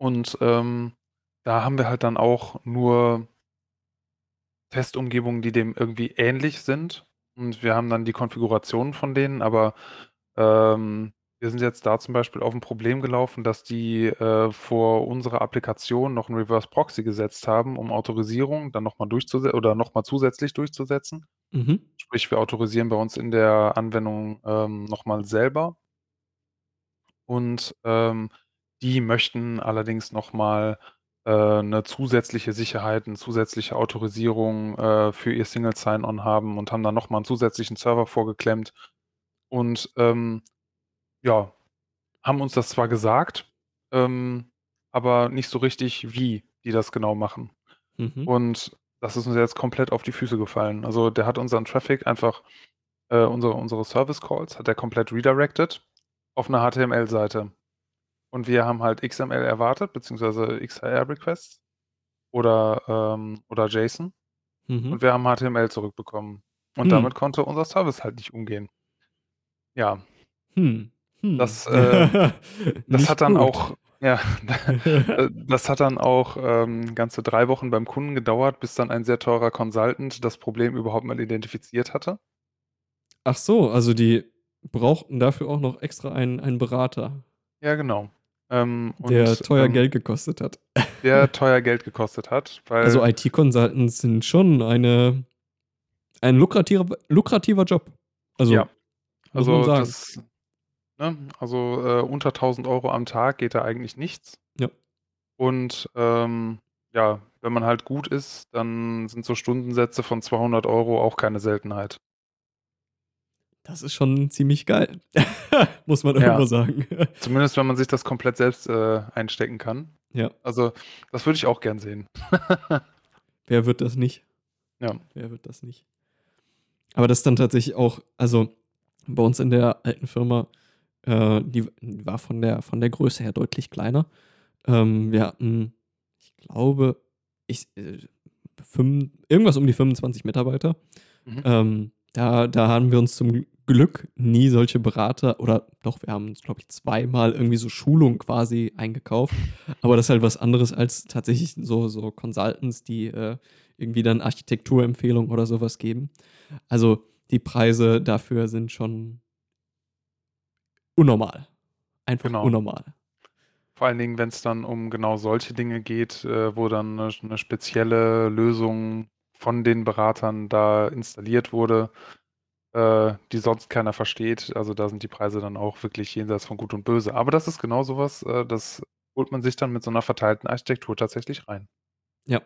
Und, ähm, da haben wir halt dann auch nur Testumgebungen, die dem irgendwie ähnlich sind und wir haben dann die Konfigurationen von denen, aber, ähm, wir sind jetzt da zum Beispiel auf 'n Problem gelaufen, dass die, äh, vor unsere Applikation noch 'n Reverse Proxy gesetzt haben, um Autorisierung dann noch mal durchzuse oder noch mal zusätzlich durchzusetzen. Mhm. Sprich, wir autorisieren bei uns in der Anwendung, ähm, noch mal selber. Und, ähm, die möchten allerdings noch mal, äh, 'ne zusätzliche Sicherheit, 'ne zusätzliche Autorisierung, äh, für ihr Single Sign-On haben und haben da noch mal 'n zusätzlichen Server vorgeklemmt und, ähm, ja, haben uns das zwar gesagt, ähm, aber nicht so richtig, wie die das genau machen. Mhm. Und das ist uns jetzt komplett auf die Füße gefallen. Also, der hat unseren Traffic einfach äh, unsere unsere Service Calls hat er komplett redirected auf 'ne HTML-Seite. Und wir haben halt XML erwartet, beziehungsweise XHR-Requests oder, ähm oder JSON Mhm. und wir haben HTML zurückbekommen. Und Hm. damit konnte unser Service halt nicht umgehen. Ja. Hm, hm. Das, äh das hat dann gut. auch ja, äh, das hat dann auch, ähm, ganze 3 Wochen beim Kunden gedauert, bis dann ein sehr teurer Consultant das Problem überhaupt mal identifiziert hatte. Ach so, also die brauchten dafür auch noch extra einen einen Berater. Ja, genau. Ähm, Der und, teuer ähm Geld gekostet hat. der teuer Geld gekostet hat, Also, weil IT-Consultants sind schon eine ein lukrativ lukrativer Job. Also, Ja. muss man Also, sagen. das ne, also, äh, unter 1.000 € am Tag geht da eigentlich nichts. Ja. Und, ähm, ja, wenn man halt gut ist, dann sind so Stundensätze von 200 € auch keine Seltenheit. Das ist schon ziemlich geil, muss man Ja. irgendwo sagen. Zumindest, wenn man sich das komplett selbst, äh, einstecken kann. Ja. Also, das würde ich auch gern sehen. Wer wird das nicht? Ja. Wer wird das nicht? Aber das ist dann tatsächlich auch also, bei uns in der alten Firma, äh, die w war von der von der Größe her deutlich kleiner. Ähm, wir hatten, ich glaube, ich äh, fünf irgendwas um die 25 Mitarbeiter. Mhm. Ähm, da da haben wir uns zum Glück nie solche Berater oder doch, wir haben uns, glaube ich, zweimal irgendwie so Schulung quasi eingekauft. Aber das ist halt was anderes als tatsächlich so so Consultants, die, äh, irgendwie dann Architekturempfehlungen oder so was geben. Also, die Preise dafür sind schon unnormal. Einfach Genau. unnormal. Vor allen Dingen, wenn's dann um genau solche Dinge geht, äh, wo dann 'ne 'ne spezielle Lösung von den Beratern da installiert wurde, äh, die sonst keiner versteht. Also, da sind die Preise dann auch wirklich jenseits von Gut und Böse. Aber das ist genau so was, äh, das holt man sich dann mit so 'ner verteilten Architektur tatsächlich rein. Ja,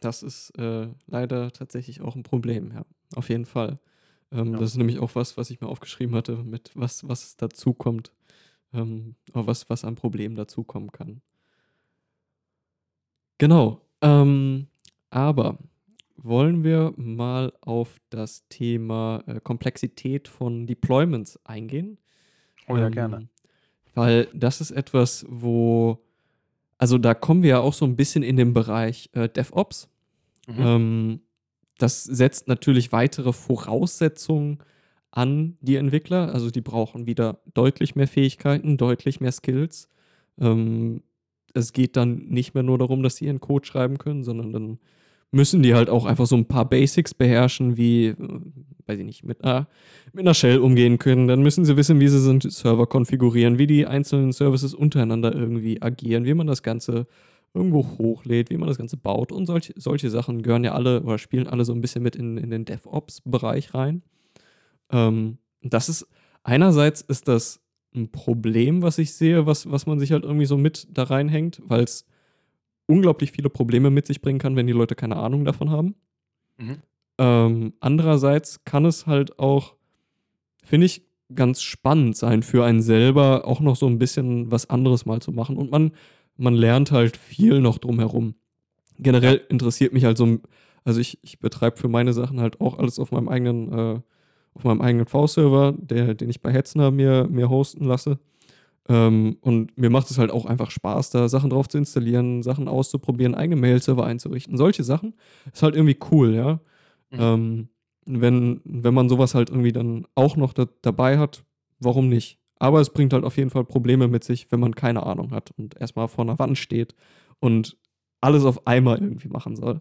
das ist, äh, leider tatsächlich auch 'n Problem, ja, auf jeden Fall. Ähm, Ja. das ist nämlich auch was, was ich mir aufgeschrieben hatte mit was was dazukommt, ähm, was was an Problemen dazukommen kann. Genau, ähm, aber wollen wir mal auf das Thema, äh, Komplexität von Deployments eingehen? Oh ja, gerne. Ähm, weil das ist etwas, wo also, da kommen wir ja auch so 'n bisschen in den Bereich, äh, DevOps. Mhm. Das setzt natürlich weitere Voraussetzungen an die Entwickler. Also, die brauchen wieder deutlich mehr Fähigkeiten, deutlich mehr Skills. Ähm, es geht dann nicht mehr nur darum, dass sie ihren Code schreiben können, sondern dann müssen die halt auch einfach so 'n paar Basics beherrschen, wie, äh, weiß ich nicht, mit 'ner mit 'ner Shell umgehen können. Dann müssen sie wissen, wie sie so Server konfigurieren, wie die einzelnen Services untereinander irgendwie agieren, wie man das Ganze irgendwo hochlädt, wie man das Ganze baut und solche solche Sachen gehören ja alle oder spielen alle so 'n bisschen mit in in den DevOps-Bereich rein. Ähm, das ist einerseits ist das 'n Problem, was ich sehe, was was man sich halt irgendwie so mit da reinhängt, weil's unglaublich viele Probleme mit sich bringen kann, wenn die Leute keine Ahnung davon haben. Mhm. Ähm, andererseits kann es halt auch, finde ich, ganz spannend sein für einen selber, auch noch so 'n bisschen was anderes mal zu machen und man man lernt halt viel noch drumherum. Generell interessiert mich halt so also, ich ich betreibe für meine Sachen halt auch alles auf meinem eigenen äh, auf meinem eigenen V-Server, den ich bei Hetzner mir mir hosten lasse. Ähm, und mir macht es halt auch einfach Spaß, da Sachen drauf zu installieren, Sachen auszuprobieren, eigene Mail-Server einzurichten. Solche Sachen ist halt irgendwie cool, ja. Mhm. Ähm, wenn wenn man so was halt irgendwie dann auch noch da dabei hat, warum nicht? Aber es bringt halt auf jeden Fall Probleme mit sich, wenn man keine Ahnung hat und erst mal vor 'ner Wand steht und alles auf einmal irgendwie machen soll.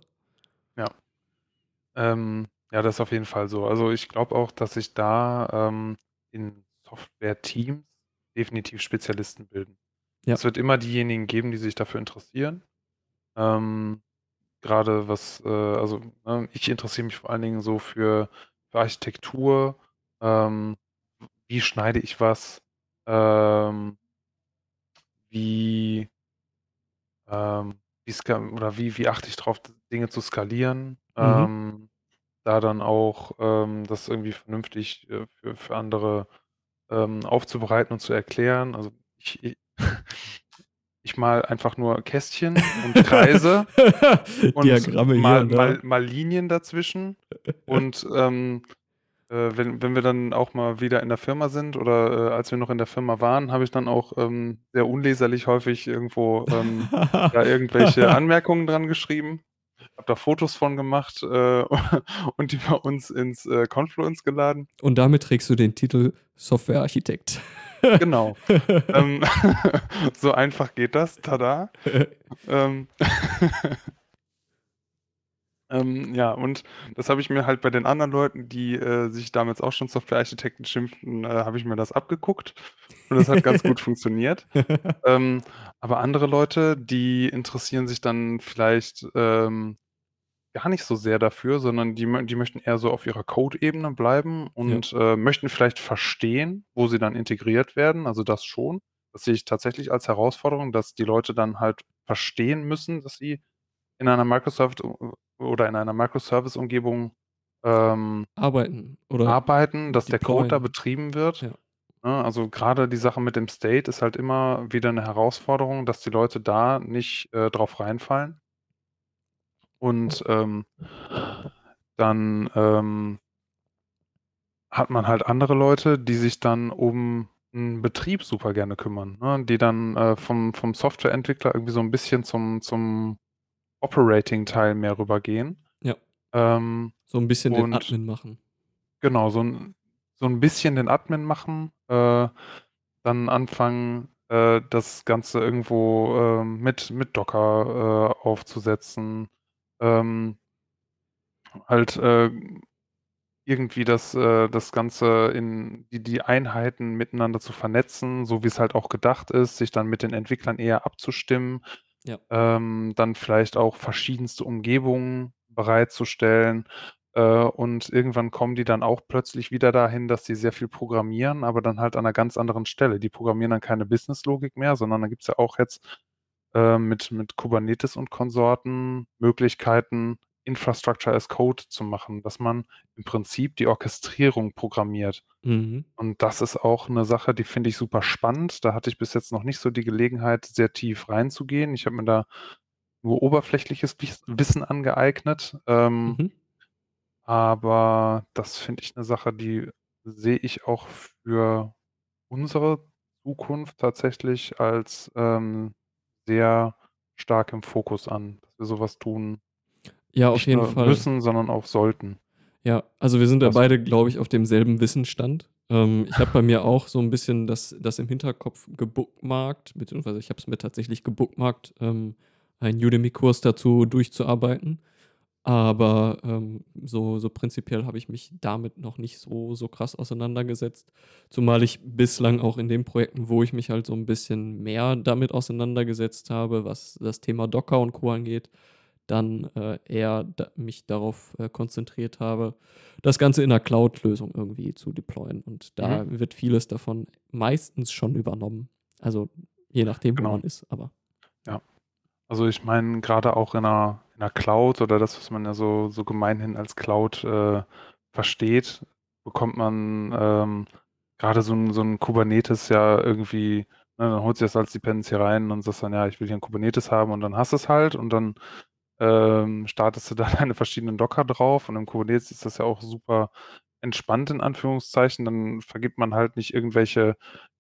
Ja. Ähm, ja, das ist auf jeden Fall so. Also, ich glaube auch, dass sich da, ähm, in Softwareteams definitiv Spezialisten bilden. Ja. Es wird immer diejenigen geben, die sich dafür interessieren. Ähm, grade was, äh also, ne, ich interessiere mich vor allen Dingen so für für Architektur, ähm, wie schneide ich was, ähm wie ähm, wie ska oder wie wie achte ich drauf, Dinge zu skalieren, Mhm. ähm, da dann auch, ähm, das irgendwie vernünftig, äh, für für andere, ähm, aufzubereiten und zu erklären. Also, ich i ich male einfach nur Kästchen und Kreise und Diagramme hier mal und da. mal mal Linien dazwischen und, ähm, äh, wenn wenn wir dann auch mal wieder in der Firma sind oder, äh, als wir noch in der Firma waren, habe ich dann auch, ähm, sehr unleserlich häufig irgendwo, ähm, da irgendwelche Anmerkungen dran geschrieben, habe da Fotos von gemacht, äh, und die bei uns ins, äh, Confluence geladen. Und damit trägst du den Titel Softwarearchitekt. Genau. Ähm, so einfach geht das, tada. Ähm ähm, ja, und das habe ich mir halt bei den anderen Leuten, die, äh, sich damals auch schon Softwarearchitekten schimpften, äh, habe ich mir das abgeguckt und das hat ganz gut funktioniert. Ähm, aber andere Leute, die interessieren sich dann vielleicht, ähm, gar nicht so sehr dafür, sondern die mö die möchten eher so auf ihrer Code-Ebene bleiben Ja. und, äh, möchten vielleicht verstehen, wo sie dann integriert werden. Also, das schon. Das sehe ich tatsächlich als Herausforderung, dass die Leute dann halt verstehen müssen, dass sie in einer Microsoft oder in einer Microservice-Umgebung, ähm Arbeiten oder arbeiten, dass der Code da deployen. betrieben wird, Ja. ne? Also, grade die Sache mit dem State ist halt immer wieder 'ne Herausforderung, dass die Leute da nicht, äh, drauf reinfallen. Und, ähm dann, ähm hat man halt andere Leute, die sich dann um 'n Betrieb super gerne kümmern, ne? Die dann, äh, vom vom Softwareentwickler irgendwie so 'n bisschen zum zum Operating-Teil mehr rübergehen. Ja. Ähm, So 'n bisschen den Admin machen. Genau, so 'n so 'n bisschen den Admin machen, äh, dann anfangen, äh, das Ganze irgendwo, ähm, mit mit Docker, äh, aufzusetzen, ähm halt, äh, irgendwie das äh, das Ganze in die die Einheiten miteinander zu vernetzen, so wie's halt auch gedacht ist, sich dann mit den Entwicklern eher abzustimmen, Ja. ähm, dann vielleicht auch verschiedenste Umgebungen bereitzustellen. Äh, und irgendwann kommen die dann auch plötzlich wieder dahin, dass sie sehr viel programmieren, aber dann halt an 'ner ganz anderen Stelle. Die programmieren dann keine Businesslogik mehr, sondern da gibt's ja auch jetzt, äh, mit mit Kubernetes und Konsorten Möglichkeiten, Infrastructure as Code zu machen, dass man im Prinzip die Orchestrierung programmiert. Mhm. Und das ist auch 'ne Sache, die finde ich super spannend. Da hatte ich bis jetzt noch nicht so die Gelegenheit, sehr tief reinzugehen. Ich habe mir da nur oberflächliches Wis Wissen angeeignet, ähm Mhm. aber das finde ich 'ne Sache, die sehe ich auch für unsere Zukunft tatsächlich als, ähm, sehr stark im Fokus an, dass wir so was tun Ja, auf jeden Fall. müssen, sondern auch sollten. Ja, also, wir sind da Also beide, glaube ich, auf demselben Wissensstand. Ähm, ich habe bei mir auch so 'n bisschen das das im Hinterkopf gebookmarkt, beziehungsweise ich habe es mir tatsächlich gebookmarkt, ähm, einen Udemy-Kurs dazu durchzuarbeiten. Aber, ähm, so so prinzipiell habe ich mich damit noch nicht so so krass auseinandergesetzt, zumal ich bislang auch in den Projekten, wo ich mich halt so 'n bisschen mehr damit auseinandergesetzt habe, was das Thema Docker und Co. angeht, dann, äh, eher da mich darauf, äh, konzentriert habe, das Ganze in 'ner Cloud-Lösung irgendwie zu deployen. Und Mhm. da wird vieles davon meistens schon übernommen. Also, je nachdem, wo Genau. man ist, aber ja. Also, ich meine, grade auch in 'ner in 'ner Cloud oder das, was man ja so so gemeinhin als Cloud, äh, versteht, bekommt man, ähm, grade so 'n so 'n Kubernetes ja irgendwie ne, dann holst du das als Dependency rein und sagst dann: „Ja, ich will hier 'n Kubernetes haben“, und dann hast du's halt und dann, ähm, startest du da deine verschiedenen Docker drauf und im Kubernetes ist das ja auch super entspannt in Anführungszeichen. Dann vergibt man halt nicht irgendwelche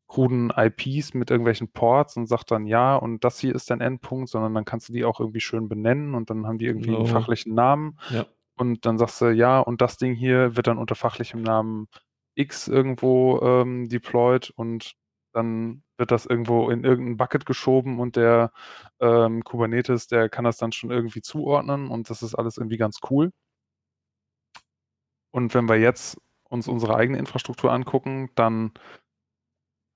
kruden IPs mit irgendwelchen Ports und sagt dann: „Ja, und das hier ist dein Endpunkt“, sondern dann kannst du die auch irgendwie schön benennen und dann haben die irgendwie Genau. fachlichen Namen. Ja. Und dann sagst du: „Ja, und das Ding hier wird dann unter fachlichem Namen X irgendwo, ähm, deployed“, und dann wird das irgendwo in irgend 'n Bucket geschoben und der, ähm, Kubernetes, der kann das dann schon irgendwie zuordnen und das ist alles irgendwie ganz cool. Und wenn wir jetzt uns unsere eigene Infrastruktur angucken, dann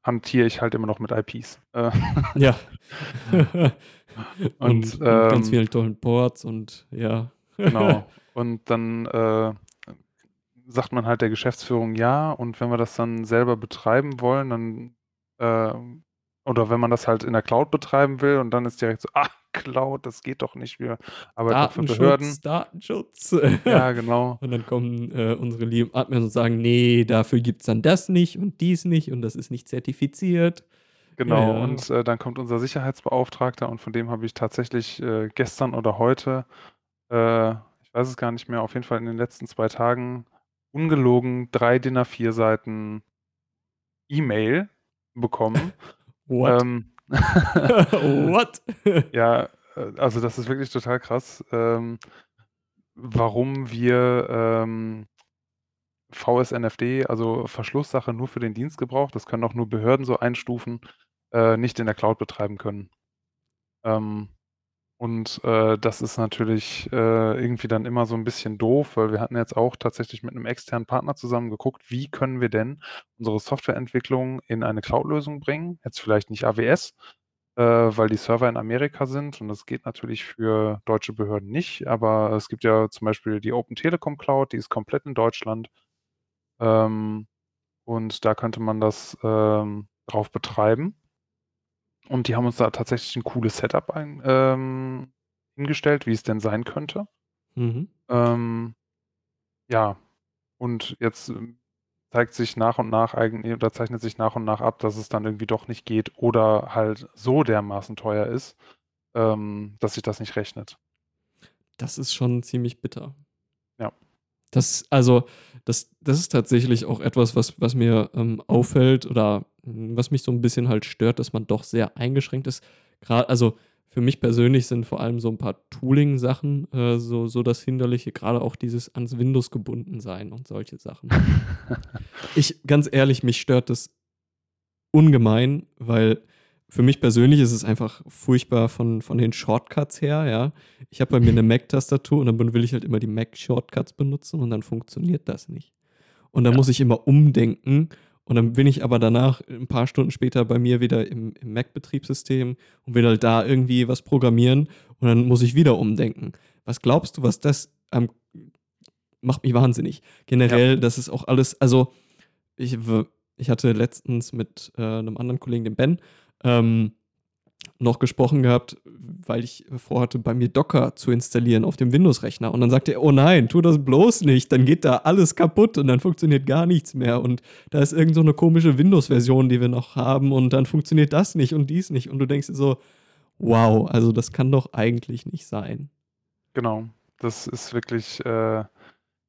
hantiere ich halt immer noch mit IPs. Äh. Ja. Und, Und und ganz ähm vielen tollen Ports und ja. Genau. Und dann, äh, sagt man halt der Geschäftsführung ja und wenn wir das dann selber betreiben wollen, dann, ähm oder wenn man das halt in der Cloud betreiben will und dann ist direkt so: „Ah, Cloud, das geht doch nicht. Wir arbeiten für Behörden.“ Datenschutz. Ja, genau. Und dann kommen, äh, unsere lieben Admins und sagen: „Ne, dafür gibt's dann das nicht und dies nicht und das ist nicht zertifiziert.“ Ja, Genau. ja. Und, äh, dann kommt unser Sicherheitsbeauftragter und von dem habe ich tatsächlich, äh, gestern oder heute, äh, ich weiß es gar nicht mehr, auf jeden Fall in den letzten 2 Tagen ungelogen 3 DIN A4 Seiten E-Mail bekommen. What? Ähm What? Ja, äh, also das ist wirklich total krass, ähm, warum wir, ähm, VSNFD, also Verschlusssache nur für den Dienstgebrauch, das können auch nur Behörden so einstufen, äh, nicht in der Cloud betreiben können. Ähm, und, äh, das ist natürlich, äh, irgendwie dann immer so 'n bisschen doof, weil wir hatten jetzt auch tatsächlich mit 'nem externen Partner zusammen geguckt, wie können wir denn unsere Softwareentwicklung in eine Cloud-Lösung bringen? Jetzt vielleicht nicht AWS, äh, weil die Server in Amerika sind und das geht natürlich für deutsche Behörden nicht, aber es gibt ja zum Beispiel die Open Telekom Cloud, die ist komplett in Deutschland. Ähm, und da könnte man das, ähm, drauf betreiben. Und die haben uns da tatsächlich 'n cooles Setup ein ähm, hingestellt, wie es denn sein könnte. Mhm. Ähm, ja, und jetzt, ähm, zeigt sich nach und nach eigentli oder zeichnet sich nach und nach ab, dass es dann irgendwie doch nicht geht oder halt so dermaßen teuer ist, ähm, dass sich das nicht rechnet. Das ist schon ziemlich bitter. Das also, das das ist tatsächlich auch etwas, was was mir, ähm, auffällt oder, hm, was mich so 'n bisschen halt stört, dass man doch sehr eingeschränkt ist. Gra also, für mich persönlich sind vor allem so 'n paar Tooling-Sachen, äh, so so das Hinderliche, grade auch dieses ans Windows gebunden sein und solche Sachen. Ich ganz ehrlich, mich stört das ungemein, weil für mich persönlich ist es einfach furchtbar von von den Shortcuts her, ja. Ich habe bei mir 'ne Mac-Tastatur und dann will ich halt immer die Mac-Shortcuts benutzen und dann funktioniert das nicht. Und dann Ja. muss ich immer umdenken und dann bin ich aber danach 'n paar Stunden später bei mir wieder im im Mac-Betriebssystem und will halt da irgendwie was programmieren und dann muss ich wieder umdenken. Was glaubst du, was das am macht mich wahnsinnig. Ja. Generell, das ist auch alles also, ich ich hatte letztens mit, äh, 'nem anderen Kollegen, dem Ben, ähm, noch gesprochen gehabt, weil ich vorhatte, bei mir Docker zu installieren auf dem Windows-Rechner und dann sagte er: „Oh nein, tu das bloß nicht, dann geht da alles kaputt und dann funktioniert gar nichts mehr und da ist irgend so 'ne komische Windows-Version, die wir noch haben und dann funktioniert das nicht und dies nicht.“ Und du denkst dir so: „Wow, also das kann doch eigentlich nicht sein.“ Genau. Das ist wirklich, äh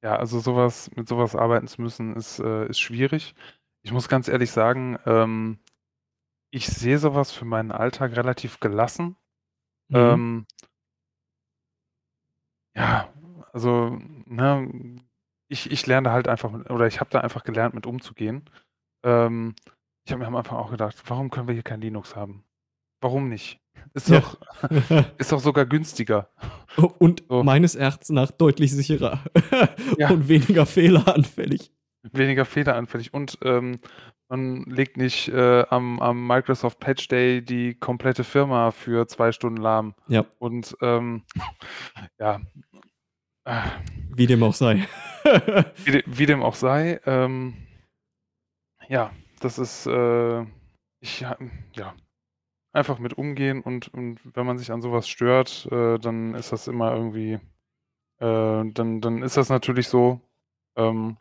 ja, also so was mit so was arbeiten zu müssen, ist, äh ist schwierig. Ich muss ganz ehrlich sagen, ähm, ich sehe so was für meinen Alltag relativ gelassen. Mhm. Ähm Ja, also, ne, ich ich lerne da halt einfach mit oder ich habe da einfach gelernt, mit umzugehen. Ähm, ich habe mir am Anfang auch gedacht: „Warum können wir hier kein Linux haben? Warum nicht? Ist Ja. doch ist doch sogar günstiger.“ Oh, und So. meines Erachtens nach deutlich sicherer Ja. und weniger fehleranfällig. Weniger fehleranfällig und, ähm, man legt nicht, äh, am am Microsoft Patch Day die komplette Firma für 2 Stunden lahm. Ja. Und, ähm, ja. Wie dem auch sei. Wie de wie dem auch sei, ähm ja, das ist, äh ich ja, einfach mit umgehen und und wenn man sich an so was stört, äh, dann ist das immer irgendwie äh, dann dann ist das natürlich so. Ähm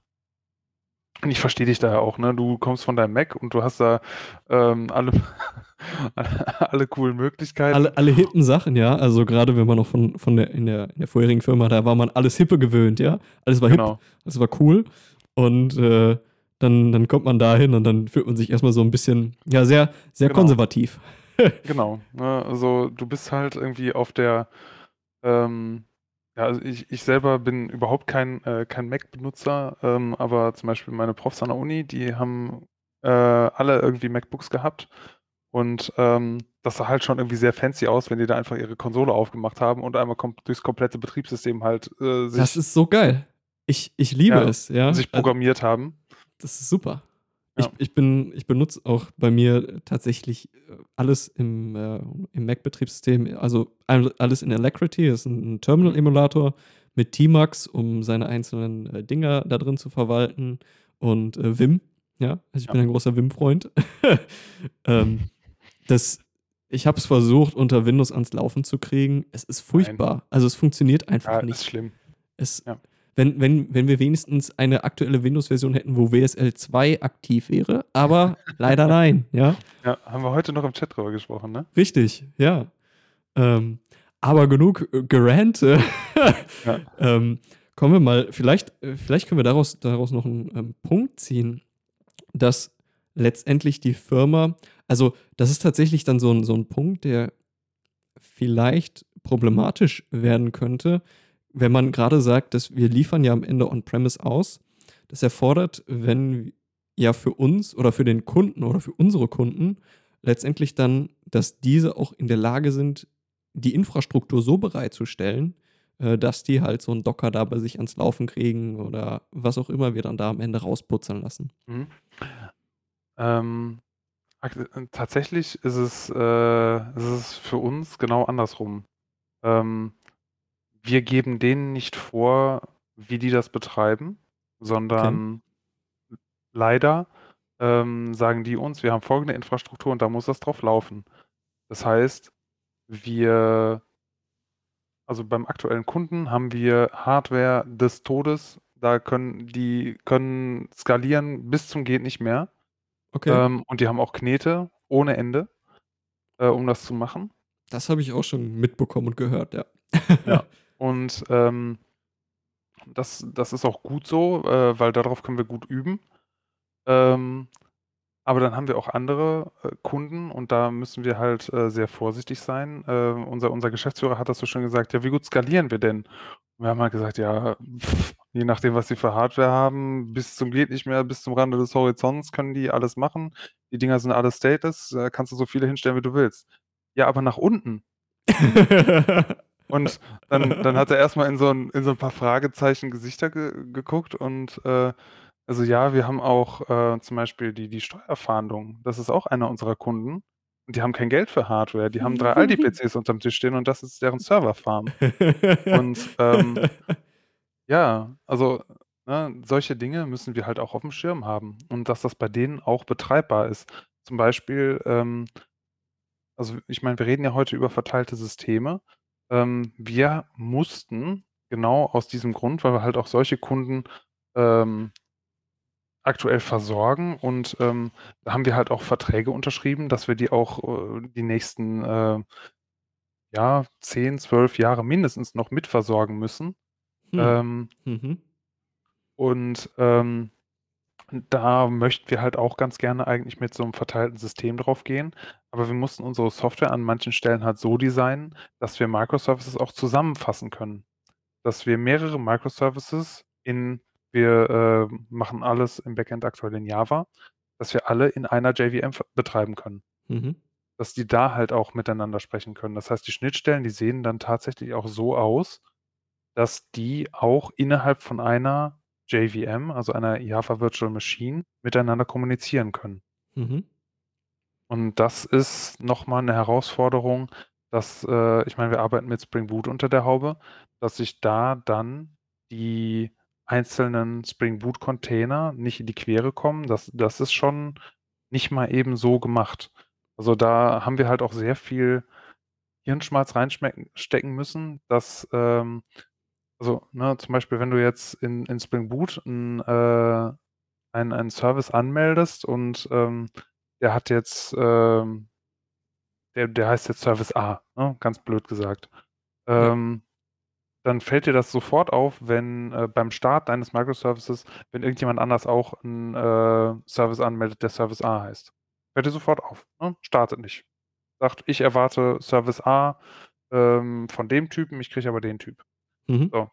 ich verstehe dich da ja auch, ne? Du kommst von deinem Mac und du hast da, ähm, alle alle coolen Möglichkeiten. Alle alle hippen Sachen, ja. Also, grade wenn man noch von von der in der in der vorherigen Firma, da war man alles Hippe gewöhnt, ja. Alles war hip, Genau. alles war cool und, äh, dann dann kommt man dahin und dann fühlt man sich erst mal so 'n bisschen, ja, sehr, sehr Genau. konservativ. Genau, ne? Also, du bist halt irgendwie auf der, ähm ja, also ich ich selber bin überhaupt kein, äh kein Mac-Benutzer, ähm, aber zum Beispiel meine Profs an der Uni, die haben, äh, alle irgendwie MacBooks gehabt und, ähm, das sah halt schon irgendwie sehr fancy aus, wenn die da einfach ihre Konsole aufgemacht haben und einmal kom durchs komplette Betriebssystem halt, äh, Das sich ist so geil. Ich ich liebe ja, es, ja. sich Also programmiert haben. Das ist super. Ich Ja. ich bin ich benutze auch bei mir tatsächlich, äh, alles im, äh im Mac-Betriebssystem, also all alles in Alacritty, ist 'n 'n Mhm. Terminal-Emulator mit Tmax, um seine einzelnen, äh, Dinger da drin zu verwalten und, äh, Vim, ja? Also, ich Ja. bin ein großer Vim-Freund. Ähm, das ich habe es versucht, unter Windows ans Laufen zu kriegen. Es ist Nein. furchtbar. Also, es funktioniert Ja, einfach ist nicht. schlimm. Es Ja. Wenn wenn wenn wir wenigstens eine aktuelle Windows-Version hätten, wo WSL 2 aktiv wäre, aber leider nein, ja? Ja, haben wir heute noch im Chat drüber gesprochen, ne? Richtig, ja. Ähm, aber genug, äh, Gerante. Ja. Ähm, kommen wir mal vielleicht vielleicht können wir daraus daraus noch 'n, ähm, Punkt ziehen, dass letztendlich die Firma also, das ist tatsächlich dann so 'n so 'n Punkt, der vielleicht problematisch werden könnte, wenn man grade sagt, dass wir liefern ja am Ende on-premise aus. Das erfordert, wenn ja für uns oder für den Kunden oder für unsere Kunden letztendlich dann, dass diese auch in der Lage sind, die Infrastruktur so bereitzustellen, äh, dass die halt so 'n Docker da bei sich ans Laufen kriegen oder was auch immer wir dann da am Ende rausputzeln lassen. Mhm. Ähm, äh, tatsächlich ist es äh, ist es für uns genau andersrum. Ähm, wir geben denen nicht vor, wie die das betreiben, Okay. sondern leider, ähm, sagen die uns: „Wir haben folgende Infrastruktur und da muss das drauf laufen.“ Das heißt, wir also, beim aktuellen Kunden haben wir Hardware des Todes. Da können die können skalieren bis zum geht nicht mehr. Okay. Ähm, und die haben auch Knete ohne Ende, äh, um das zu machen. Das habe ich auch schon mitbekommen und gehört, ja. Ja, und, ähm, das das ist auch gut so, äh, weil da drauf können wir gut üben. Ähm, aber dann haben wir auch andere, äh, Kunden und da müssen wir halt, äh, sehr vorsichtig sein. Äh, unser unser Geschäftsführer hat das so schön gesagt: „Ja, wie gut skalieren wir denn?“ Wir haben halt gesagt: „Ja, je nachdem, was sie für Hardware haben, bis zum geht nicht mehr, bis zum Rande des Horizonts können die alles machen. Die Dinger sind alle stateless, da kannst du so viele hinstellen, wie du willst.“ „Ja, aber nach unten?“ Und dann dann hat er erst mal in so 'n in so 'n paar Fragezeichen Gesichter ge geguckt und, äh also, ja, wir haben auch, äh, zum Beispiel die die Steuerfahndung. Das ist auch einer unserer Kunden und die haben kein Geld für Hardware. Die haben 3 Aldi-PCs unterm Tisch stehen und das ist deren Server-Farm. Und, ähm ja, also, ne, solche Dinge müssen wir halt auch aufm Schirm haben und dass das bei denen auch betreibbar ist. Zum Beispiel, ähm also, ich meine, wir reden ja heute über verteilte Systeme. Ähm, wir mussten genau aus diesem Grund, weil wir halt auch solche Kunden, ähm aktuell versorgen und, ähm, da haben wir halt auch Verträge unterschrieben, dass wir die auch, äh, die nächsten, äh ja, 10, 12 Jahre mindestens noch mitversorgen müssen. Hm. Ähm Mhm. und, ähm, da möchten wir halt auch ganz gerne eigentlich mit so 'nem verteilten System drauf gehen, aber wir mussten unsere Software an manchen Stellen halt so designen, dass wir Microservices auch zusammenfassen können. Dass wir mehrere Microservices in wir, äh, machen alles im Backend aktuell in Java, dass wir alle in einer JVM betreiben können. Mhm. Dass die da halt auch miteinander sprechen können. Das heißt, die Schnittstellen, die sehen dann tatsächlich auch so aus, dass die auch innerhalb von einer JVM, also einer Java Virtual Machine, miteinander kommunizieren können. Mhm. Und das ist noch mal 'ne Herausforderung, dass, äh ich meine, wir arbeiten mit Spring Boot unter der Haube, dass sich da dann die einzelnen Spring Boot-Container nicht in die Quere kommen. Das das ist schon nicht mal eben so gemacht. Also, da haben wir halt auch sehr viel Hirnschmalz reinschmecken stecken müssen, dass, ähm also, ne, zum Beispiel, wenn du jetzt in in Spring Boot 'n, äh einen einen Service anmeldest und, ähm, der hat jetzt, ähm der der heißt jetzt Service A, ne, ganz blöd gesagt. Ja. Ähm, dann fällt dir das sofort auf, wenn, äh, beim Start deines Microservices wenn irgendjemand anders auch 'n, äh, Service anmeldet, der Service A heißt. Fällt dir sofort auf, ne? Startet nicht. Sagt: „Ich erwarte Service A, ähm, von dem Typen, ich kriege aber den Typ.“ Mhm. So.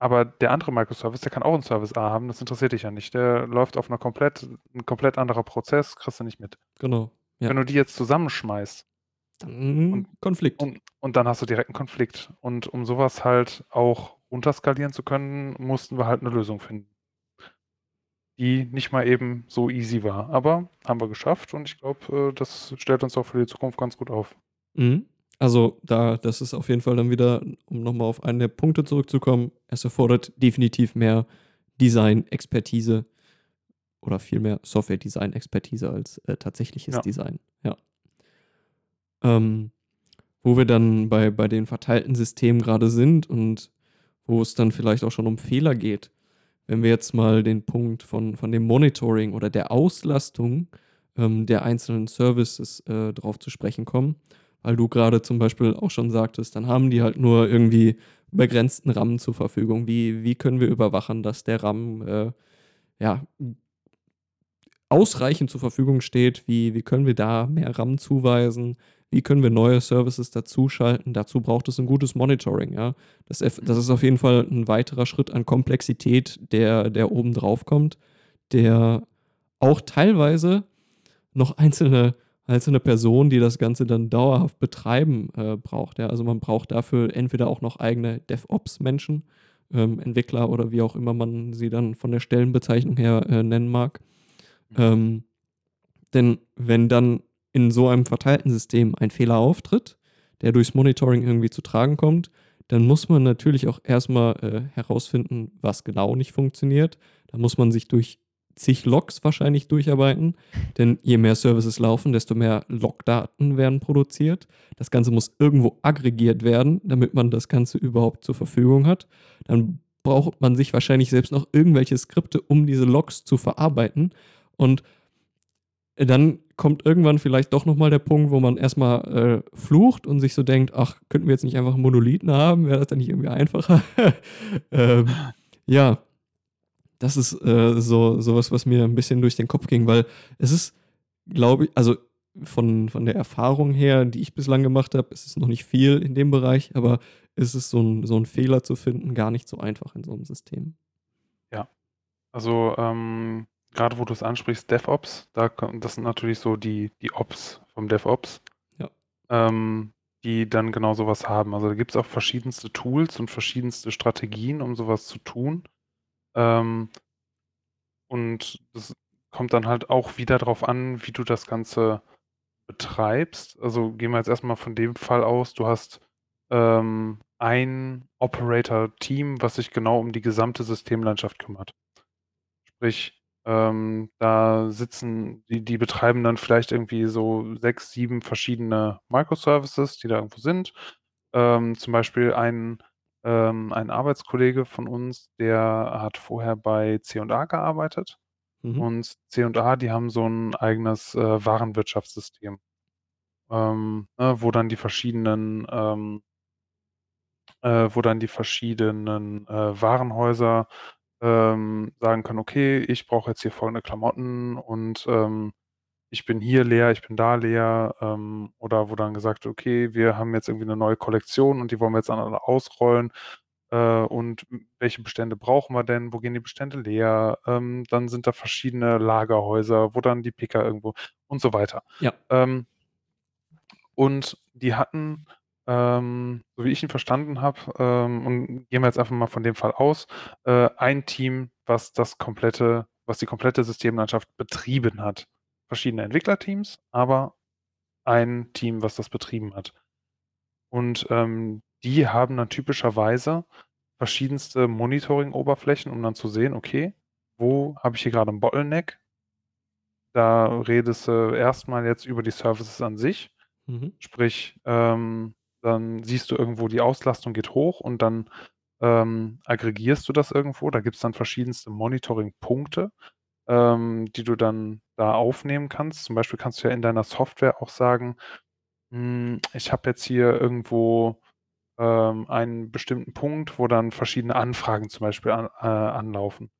Aber der andere Microservice, der kann auch 'n Service A haben, das interessiert dich ja nicht. Der läuft auf 'ner komplett 'n komplett anderer Prozess, kriegst du nicht mit. Genau, ja. Wenn du die jetzt zusammenschmeißt Dann und Konflikt. und und dann hast du direkt 'n Konflikt. Und um so was halt auch runterskalieren zu können, mussten wir halt 'ne Lösung finden. die nicht mal eben so easy war. Aber haben wir geschafft und ich glaube, äh, das stellt uns auch für die Zukunft ganz gut auf. Mhm. Also, da das ist auf jeden Fall dann wieder, um noch mal auf einen der Punkte zurückzukommen, es erfordert definitiv mehr Design-Expertise oder vielmehr Software-Design-Expertise als, äh, tatsächliches Ja. Design, ja. Ähm, wo wir dann bei bei den verteilten Systemen grade sind und wo es dann vielleicht auch schon um Fehler geht. Wenn wir jetzt mal den Punkt von von dem Monitoring oder der Auslastung, ähm, der einzelnen Services, äh, drauf zu sprechen kommen, weil du grade zum Beispiel auch schon sagtest, dann haben die halt nur irgendwie begrenzten RAM zur Verfügung. Wie wie können wir überwachen, dass der RAM, äh, ja, ausreichend zur Verfügung steht? Wie wie können wir da mehr RAM zuweisen? Wie können wir neue Services dazuschalten? Dazu braucht es 'n gutes Monitoring, ja. Das das ist auf jeden Fall 'n weiterer Schritt an Komplexität, der der obendrauf kommt, der auch teilweise noch einzelne einzelne Personen, die das Ganze dann dauerhaft betreiben, äh, braucht, ja. Also, man braucht dafür entweder auch noch eigene DevOps-Menschen, ähm, Entwickler oder wie auch immer man sie dann von der Stellenbezeichnung her, äh, nennen mag. Mhm. Ähm, denn wenn dann in so einem verteilten System ein Fehler auftritt, der durchs Monitoring irgendwie zu tragen kommt, dann muss man natürlich auch erst mal, äh, herausfinden, was genau nicht funktioniert. Da muss man sich durch zig Logs wahrscheinlich durcharbeiten, denn je mehr Services laufen, desto mehr Logdaten werden produziert. Das Ganze muss irgendwo aggregiert werden, damit man das Ganze überhaupt zur Verfügung hat. Dann braucht man sich wahrscheinlich selbst noch irgendwelche Skripte, um diese Logs zu verarbeiten. Und dann kommt irgendwann vielleicht doch noch mal der Punkt, wo man erst mal, äh, flucht und sich so denkt: „Ach, könnten wir jetzt nicht einfach Monolithen haben? Wäre das dann nicht irgendwie einfacher?“ Ähm, ja, das ist, äh, so so was, was mir 'n bisschen durch den Kopf ging, weil es ist, glaube i also, von von der Erfahrung her, die ich bislang gemacht habe, ist es noch nicht viel in dem Bereich, aber ist es so 'n so 'n Fehler zu finden, gar nicht so einfach in so 'nem System. Ja. Also, ähm, grade wo du's ansprichst, DevOps, da das sind natürlich so die die Ops vom DevOps, Ja. ähm, die dann genau so was haben. Also, da gibt's auch verschiedenste Tools und verschiedenste Strategien, um so was zu tun. Ähm und das kommt dann halt auch wieder drauf an, wie du das Ganze betreibst. Also, gehen wir jetzt erst mal von dem Fall aus, du hast, ähm, ein Operator-Team, was sich genau um die gesamte Systemlandschaft kümmert. Sprich, ähm, da sitzen die die betreiben dann vielleicht irgendwie so 6, 7 verschiedene Microservices, die da irgendwo sind. Ähm, zum Beispiel ein ähm, ein Arbeitskollege von uns, der hat vorher bei C&A gearbeitet Mhm. und C&A, die haben so 'n eigenes, äh, Warenwirtschaftssystem, ähm, ne, wo dann die verschiedenen, ähm äh, wo dann die verschiedenen, äh, Warenhäuser, ähm, sagen können: „Okay, ich brauche jetzt hier folgende Klamotten und, ähm, ich bin hier leer, ich bin da leer.“ Ähm, oder wo dann gesagt: „Okay, wir haben jetzt irgendwie 'ne neue Kollektion und die wollen wir jetzt dann alle ausrollen. Äh, und welche Bestände brauchen wir denn? Wo gehen die Bestände leer?“ Ähm, dann sind da verschiedene Lagerhäuser, wo dann die Picker irgendwo und so weiter. Ja. Ähm und die hatten, ähm, so wie ich ihn verstanden habe, ähm und gehen wir jetzt einfach mal von dem Fall aus, äh, ein Team, was das komplette was die komplette Systemlandschaft betrieben hat. Verschiedene Entwicklerteams, aber ein Team, was das betrieben hat. Und, ähm, die haben dann typischerweise verschiedenste Monitoring-Oberflächen, um dann zu sehen: „Okay, wo habe ich hier grade 'n Bottleneck?“ Da redest du erst mal jetzt über die Services an sich. Mhm. Sprich, ähm, dann siehst du irgendwo, die Auslastung geht hoch und dann, ähm, aggregierst du das irgendwo. Da gibt's dann verschiedenste Monitoring-Punkte, ähm, die du dann da aufnehmen kannst. Zum Beispiel kannst du ja in deiner Software auch sagen: „Hm, ich habe jetzt hier irgendwo, ähm, einen bestimmten Punkt, wo dann verschiedene Anfragen zum Beispiel an äh, anlaufen.“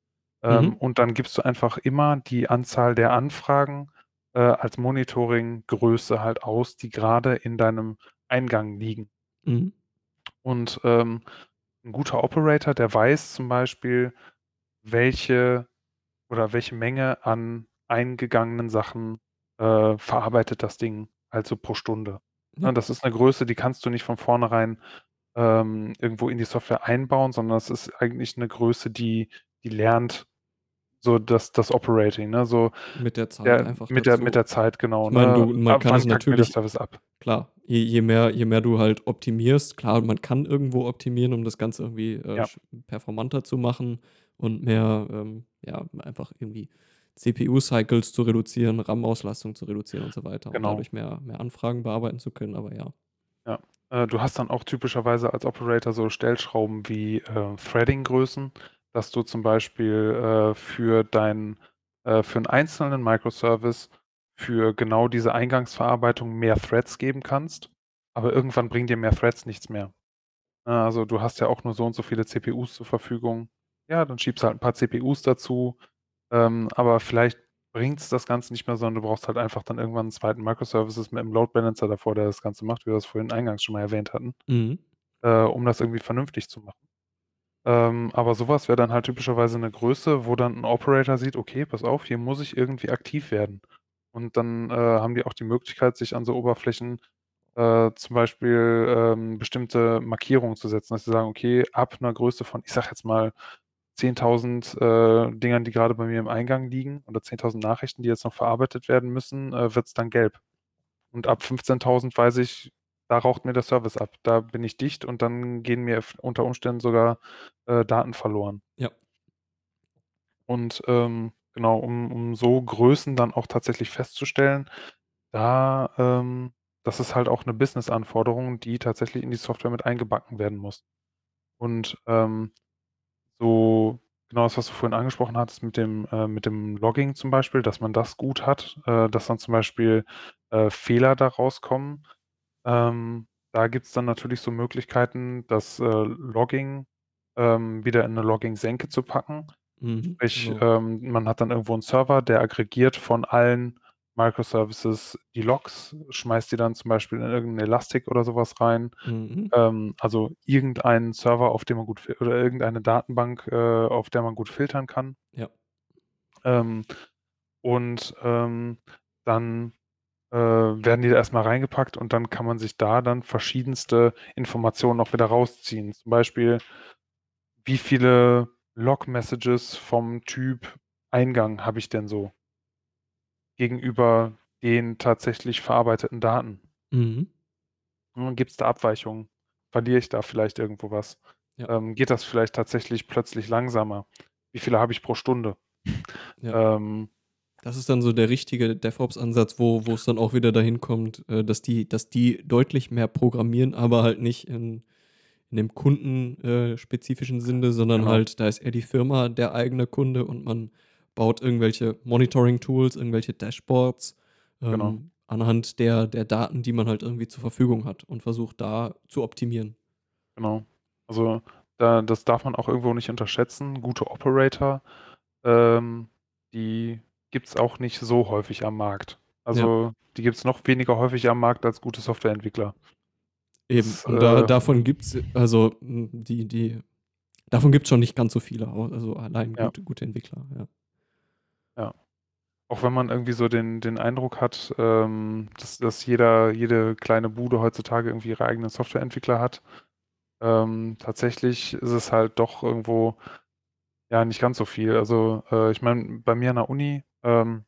Ähm, Mhm. und dann gibst du einfach immer die Anzahl der Anfragen, äh, als Monitoring-Größe halt aus, die grade in deinem Eingang liegen. Mhm. Und, ähm, 'n guter Operator, der weiß zum Beispiel, welche oder welche Menge an eingegangenen Sachen, äh, verarbeitet das Ding halt so pro Stunde. Ja. Ne, das ist 'ne Größe, die kannst du nicht von vornherein, ähm, irgendwo in die Software einbauen, sondern das ist eigentlich 'ne Größe, die die lernt so das das Operating, ne? So Mit der Zeit der einfach mit der mit der Zeit, genau, Ich meine, ne? du man Ab kann es natürlich Service ab? klar, je je mehr je mehr du halt optimierst klar, man kann irgendwo optimieren, um das Ganze irgendwie, äh, Ja. performanter zu machen und mehr, ähm, ja, einfach irgendwie CPU-Cycles zu reduzieren, RAM-Auslastung zu reduzieren und so weiter Genau. dadurch mehr mehr Anfragen bearbeiten zu können, aber ja. Ja. Äh, du hast dann auch typischerweise als Operator so Stellschrauben wie, äh, Threading-Größen, dass du zum Beispiel, äh, für dein äh, für 'n einzelnen Microservice für genau diese Eingangsverarbeitung mehr Threads geben kannst, aber irgendwann bringen dir mehr Threads nichts mehr. Also, du hast ja auch nur so und so viele CPUs zur Verfügung. Ja, dann schiebst du halt 'n paar CPUs dazu, ähm, aber vielleicht bringt's das Ganze nicht mehr, sondern du brauchst halt einfach dann irgendwann 'n zweiten Microservices mit 'nem Load Balancer davor, der das Ganze macht, wie wir das vorhin eingangs schon mal erwähnt hatten, Mhm. äh, um das irgendwie vernünftig zu machen. Ähm, aber so was wäre dann halt typischerweise 'ne Größe, wo dann 'n Operator sieht: „Okay, pass auf, hier muss ich irgendwie aktiv werden.“ Und dann, äh, haben die auch die Möglichkeit, sich an so Oberflächen, äh, zum Beispiel, ähm, bestimmte Markierungen zu setzen, dass sie sagen: „Okay, ab 'ner Größe von, ich sage jetzt mal 10.000, äh, Dingern, die grade bei mir im Eingang liegen oder 10.000 Nachrichten, die jetzt noch verarbeitet werden müssen, äh, wird's dann gelb. Und ab 15.000 weiß ich, da raucht mir der Service ab. Da bin ich dicht und dann gehen mir unter Umständen sogar, äh, Daten verloren.“ Ja. Und, ähm, genau, um um so Größen dann auch tatsächlich festzustellen, da, ähm das ist halt auch 'ne Business-Anforderung, die tatsächlich in die Software mit eingebacken werden muss. Und, ähm, so genau das, was du vorhin angesprochen hattest mit dem äh, mit dem Logging zum Beispiel, dass man das gut hat, äh, dass dann zum Beispiel, äh, Fehler da rauskommen. Ähm, da gibt's dann natürlich so Möglichkeiten, das, äh, Logging, ähm, wieder in 'ne Logging-Senke zu packen. Mhm, Sprich, also ähm, man hat dann irgendwo 'n Server, der aggregiert von allen Microservices die Logs, schmeißt die dann zum Beispiel in irgend 'n Elastic oder so was rein. Mhm. Ähm, also, irgendeinen Server, auf dem man gut oder irgendeine Datenbank, äh, auf der man gut filtern kann. Ja. Ähm, und, ähm, dann, äh, werden die da erst mal reingepackt und dann kann man sich da dann verschiedenste Informationen auch wieder rausziehen. Zum Beispiel wie viele Log-Messages vom Typ Eingang habe ich denn so? Gegenüber den tatsächlich verarbeiteten Daten. Mhm. Hm, gibt's da Abweichungen? Verliere ich da vielleicht irgendwo was? Ja. Ähm, geht das vielleicht tatsächlich plötzlich langsamer? Wie viele habe ich pro Stunde? Ja. Ähm Das ist dann so der richtige DevOps-Ansatz, wo wo's dann auch wieder dahin kommt, äh, dass die dass die deutlich mehr programmieren, aber halt nicht in in dem Kunden äh, spezifischen Sinne, sondern Genau. halt, da ist eher die Firma der eigene Kunde und man baut irgendwelche Monitoring-Tools, irgendwelche Dashboards, Genau. ähm, anhand der der Daten, die man halt irgendwie zur Verfügung hat und versucht da zu optimieren. Genau. Also, da das darf man auch irgendwo nicht unterschätzen. Gute Operator, ähm, die gibt's auch nicht so häufig am Markt. Ja. Also, die gibt's noch weniger häufig am Markt als gute Softwareentwickler. Eben, Das, und da äh davon gibt's also, hm, die die davon gibt's schon nicht ganz so viele, also, allein Ja. gute gute Entwickler, ja. Ja. Auch wenn man irgendwie so den den Eindruck hat, ähm, dass dass jeder jede kleine Bude heutzutage irgendwie ihre eigenen Softwareentwickler hat. Ähm, tatsächlich ist es halt doch irgendwo, ja, nicht ganz so viel. Also, äh, ich meine, bei mir an der Uni, ähm,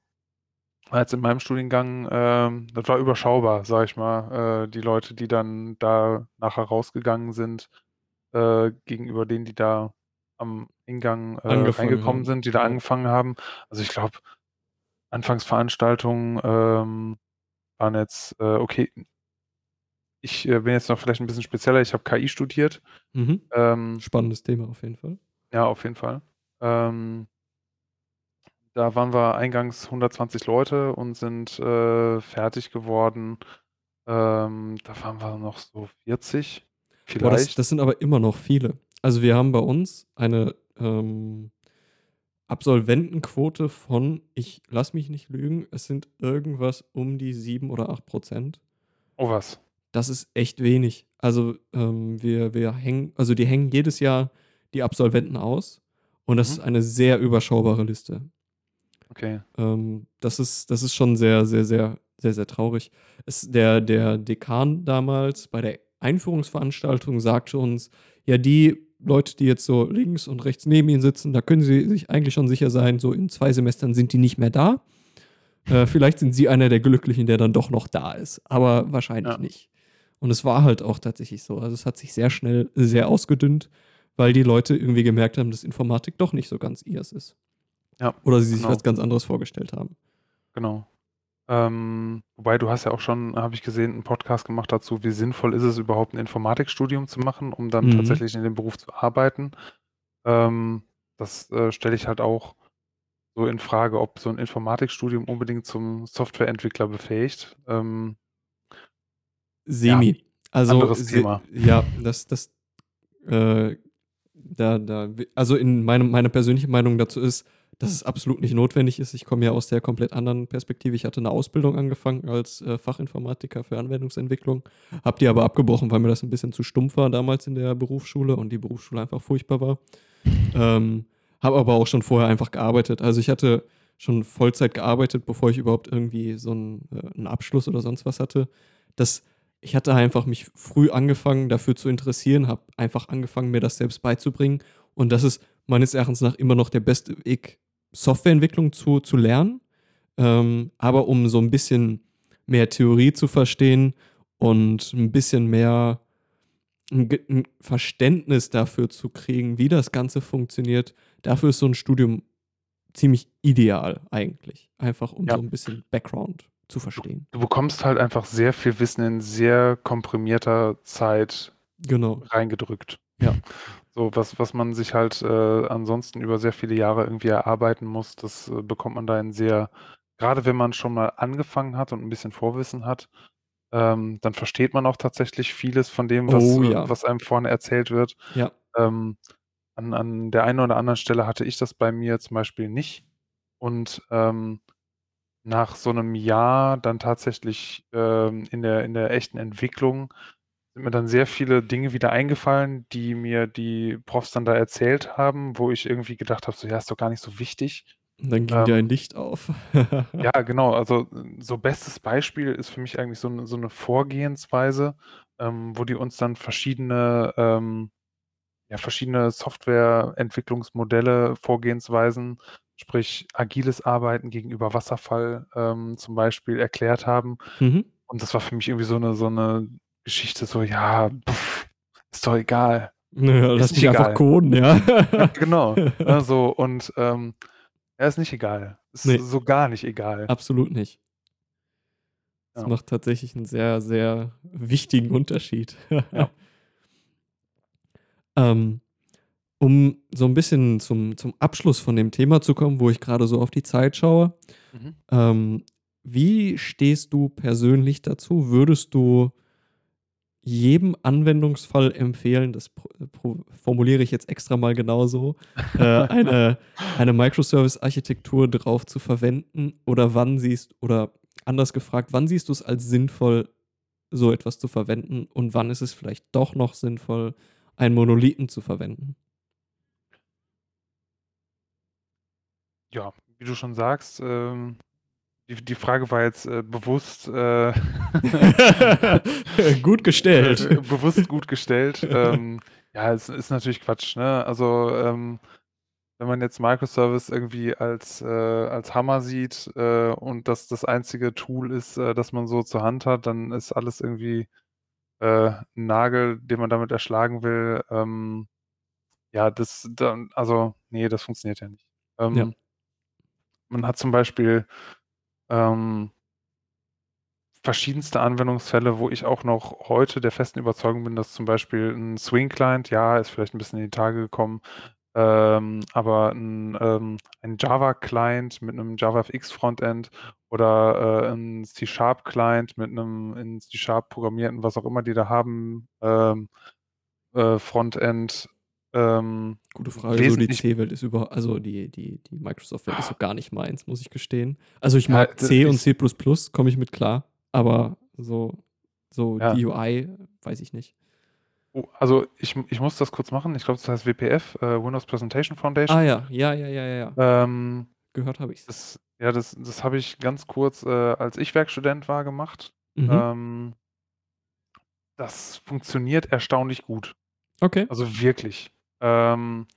war jetzt in meinem Studiengang, ähm das war überschaubar, sage ich mal, äh, die Leute, die dann da nachher rausgegangen sind, äh, gegenüber denen, die da am Eingang, äh, reingekommen haben, sind, die da angefangen haben. Also, ich glaube, Anfangsveranstaltungen, ähm, waren jetzt, äh, okay ich, äh, bin jetzt noch vielleicht 'n bisschen spezieller, ich habe KI studiert. Mhm. Ähm Spannendes Thema auf jeden Fall. Ja, auf jeden Fall. Ähm da waren wir eingangs 120 Leute und sind, äh, fertig geworden. Ähm, da waren wir noch so 40 Boah, das vielleicht. das sind aber immer noch viele. Also, wir haben bei uns eine, ähm, Absolventenquote von ich lasse mich nicht lügen, es sind irgendwas um die 7 oder 8 %. Oh, was? Das ist echt wenig. Also, ähm, wir wir hängen also, die hängen jedes Jahr die Absolventen aus und das Mhm. ist eine sehr überschaubare Liste. Okay. Ähm, das ist das ist schon sehr, sehr, sehr, sehr, sehr traurig. Es der der Dekan damals bei der Einführungsveranstaltung sagte uns: „Ja, die Leute, die jetzt so links und rechts neben ihnen sitzen, da können sie sich eigentlich schon sicher sein, so in zwei Semestern sind die nicht mehr da. Äh, vielleicht sind sie einer der Glücklichen, der dann doch noch da ist, aber wahrscheinlich Ja. nicht. Und es war halt auch tatsächlich so. Also es hat sich sehr schnell sehr ausgedünnt, weil die Leute irgendwie gemerkt haben, dass Informatik doch nicht so ganz ihrs ist. Ja, Oder sie sich genau. was ganz anderes vorgestellt haben. Genau. Ähm, wobei du hast ja auch schon, habe ich gesehen, einen Podcast gemacht dazu, wie sinnvoll ist es überhaupt, ein Informatikstudium zu machen, um dann Mhm. tatsächlich in dem Beruf zu arbeiten. Ähm, das äh, stelle ich halt auch so in Frage, ob so ein Informatikstudium unbedingt zum Softwareentwickler befähigt. Ähm, Semi. also anderes Thema. Ja, das, das, äh, da, da, also in meinem, meine persönliche Meinung dazu ist, dass es absolut nicht notwendig ist. Ich komme ja aus der komplett anderen Perspektive. Ich hatte eine Ausbildung angefangen als äh, Fachinformatiker für Anwendungsentwicklung, habe die aber abgebrochen, weil mir das ein bisschen zu stumpf war damals in der Berufsschule und die Berufsschule einfach furchtbar war. Ähm, habe aber auch schon vorher einfach gearbeitet. Also ich hatte schon Vollzeit gearbeitet, bevor ich überhaupt irgendwie so einen, äh, einen Abschluss oder sonst was hatte. Das, ich hatte einfach mich früh angefangen, dafür zu interessieren, habe einfach angefangen, mir das selbst beizubringen. Und das ist meines Erachtens nach immer noch der beste Weg, Softwareentwicklung zu, zu lernen. Ähm, aber um so ein bisschen mehr Theorie zu verstehen und ein bisschen mehr ein, ein Verständnis dafür zu kriegen, wie das Ganze funktioniert, dafür ist so ein Studium ziemlich ideal eigentlich. Einfach um Ja. so ein bisschen Background zu verstehen. Du bekommst halt einfach sehr viel Wissen in sehr komprimierter Zeit Genau. reingedrückt. Ja. So, was, was man sich halt äh, ansonsten über sehr viele Jahre irgendwie erarbeiten muss, das äh, bekommt man da in sehr, gerade wenn man schon mal angefangen hat und ein bisschen Vorwissen hat, ähm, dann versteht man auch tatsächlich vieles von dem, was, Oh äh, ja. was einem vorne erzählt wird. Ja. Ähm, an, an der einen oder anderen Stelle hatte ich das bei mir zum Beispiel nicht. Und ähm, nach so einem Jahr dann tatsächlich ähm, in der, in der echten Entwicklung sind mir dann sehr viele Dinge wieder eingefallen, die mir die Profs dann da erzählt haben, wo ich irgendwie gedacht habe, so ja, ist doch gar nicht so wichtig. Und dann ging dir Ähm, ein Licht auf. ja, genau. Also so bestes Beispiel ist für mich eigentlich so eine, so eine Vorgehensweise, ähm, wo die uns dann verschiedene, ähm, ja, verschiedene Softwareentwicklungsmodelle, Vorgehensweisen, sprich agiles Arbeiten gegenüber Wasserfall ähm, zum Beispiel erklärt haben. mhm. Und das war für mich irgendwie so eine, so eine Geschichte, so ja, pff, ist doch egal. Naja, lass mich einfach coden, ja. Ja, genau. Ne, so, und ähm, ja, ist nicht egal. Ist Nee. so gar nicht egal. Absolut nicht. Das Ja. macht tatsächlich einen sehr, sehr wichtigen Unterschied. Ja. ähm, um so ein bisschen zum, zum Abschluss von dem Thema zu kommen, wo ich gerade so auf die Zeit schaue. Mhm. Ähm, wie stehst du persönlich dazu? Würdest du jedem Anwendungsfall empfehlen, das pro, formuliere ich jetzt extra mal genauso, äh, eine, eine Microservice-Architektur drauf zu verwenden? Oder wann siehst, oder anders gefragt, wann siehst du es als sinnvoll, so etwas zu verwenden? Und wann ist es vielleicht doch noch sinnvoll, einen Monolithen zu verwenden? Ja, wie du schon sagst, ähm, die, die Frage war jetzt äh, bewusst, äh, Gut gestellt. bewusst gut gestellt. ähm, ja, es ist natürlich Quatsch, ne? Also, ähm, wenn man jetzt Microservice irgendwie als, äh, als Hammer sieht äh, und das das einzige Tool ist, äh, das man so zur Hand hat, dann ist alles irgendwie äh, ein Nagel, den man damit erschlagen will. Ähm, ja, das dann, also, nee, das funktioniert ja nicht. Ähm, Ja. Man hat zum Beispiel ähm, verschiedenste Anwendungsfälle, wo ich auch noch heute der festen Überzeugung bin, dass zum Beispiel ein Swing-Client, ja, ist vielleicht ein bisschen in die Tage gekommen, ähm, aber ein, ähm, ein Java-Client mit einem JavaFX-Frontend oder äh, ein C-Sharp-Client mit einem in C-Sharp programmierten, was auch immer die da haben, ähm, äh, Frontend, ähm, Gute Frage. So die C-Welt ist über, also die, die, die Microsoft-Welt ist so gar nicht meins, muss ich gestehen. Also ich Ja, mag d- C und ich- C komme ich mit klar, aber so, so Ja. die UI weiß ich nicht. Oh, also ich, ich muss das kurz machen. Ich glaube, das heißt WPF, äh, Windows Presentation Foundation. Ah ja, ja, ja, ja, ja, ja. Ähm, Gehört habe ich's. das, ja, das, das habe ich ganz kurz, äh, als ich Werkstudent war, gemacht. Mhm. Ähm, das funktioniert erstaunlich gut. okay. Also wirklich. Ähm,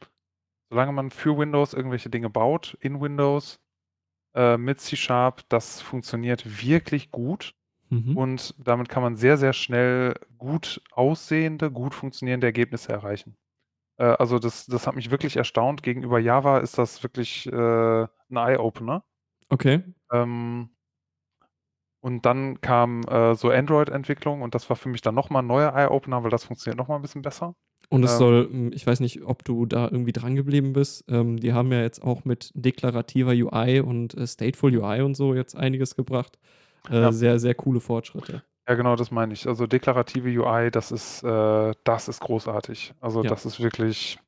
solange man für Windows irgendwelche Dinge baut, in Windows, äh, mit C-Sharp, das funktioniert wirklich gut. Mhm. Und damit kann man sehr, sehr schnell gut aussehende, gut funktionierende Ergebnisse erreichen. Äh, also das, das hat mich wirklich erstaunt. Gegenüber Java ist das wirklich äh, ein Eye-Opener. Okay. Ähm, und dann kam äh, so Android-Entwicklung und das war für mich dann nochmal ein neuer Eye-Opener, weil das funktioniert nochmal ein bisschen besser. Und es Ähm, soll, hm, ich weiß nicht, ob du da irgendwie dran geblieben bist. Ähm, die haben ja jetzt auch mit deklarativer UI und äh, Stateful UI und so jetzt einiges gebracht. Äh, Ja. Sehr, sehr coole Fortschritte. Ja, genau, das meine ich. Also deklarative UI, das ist, äh, das ist großartig. Also Ja. das ist wirklich,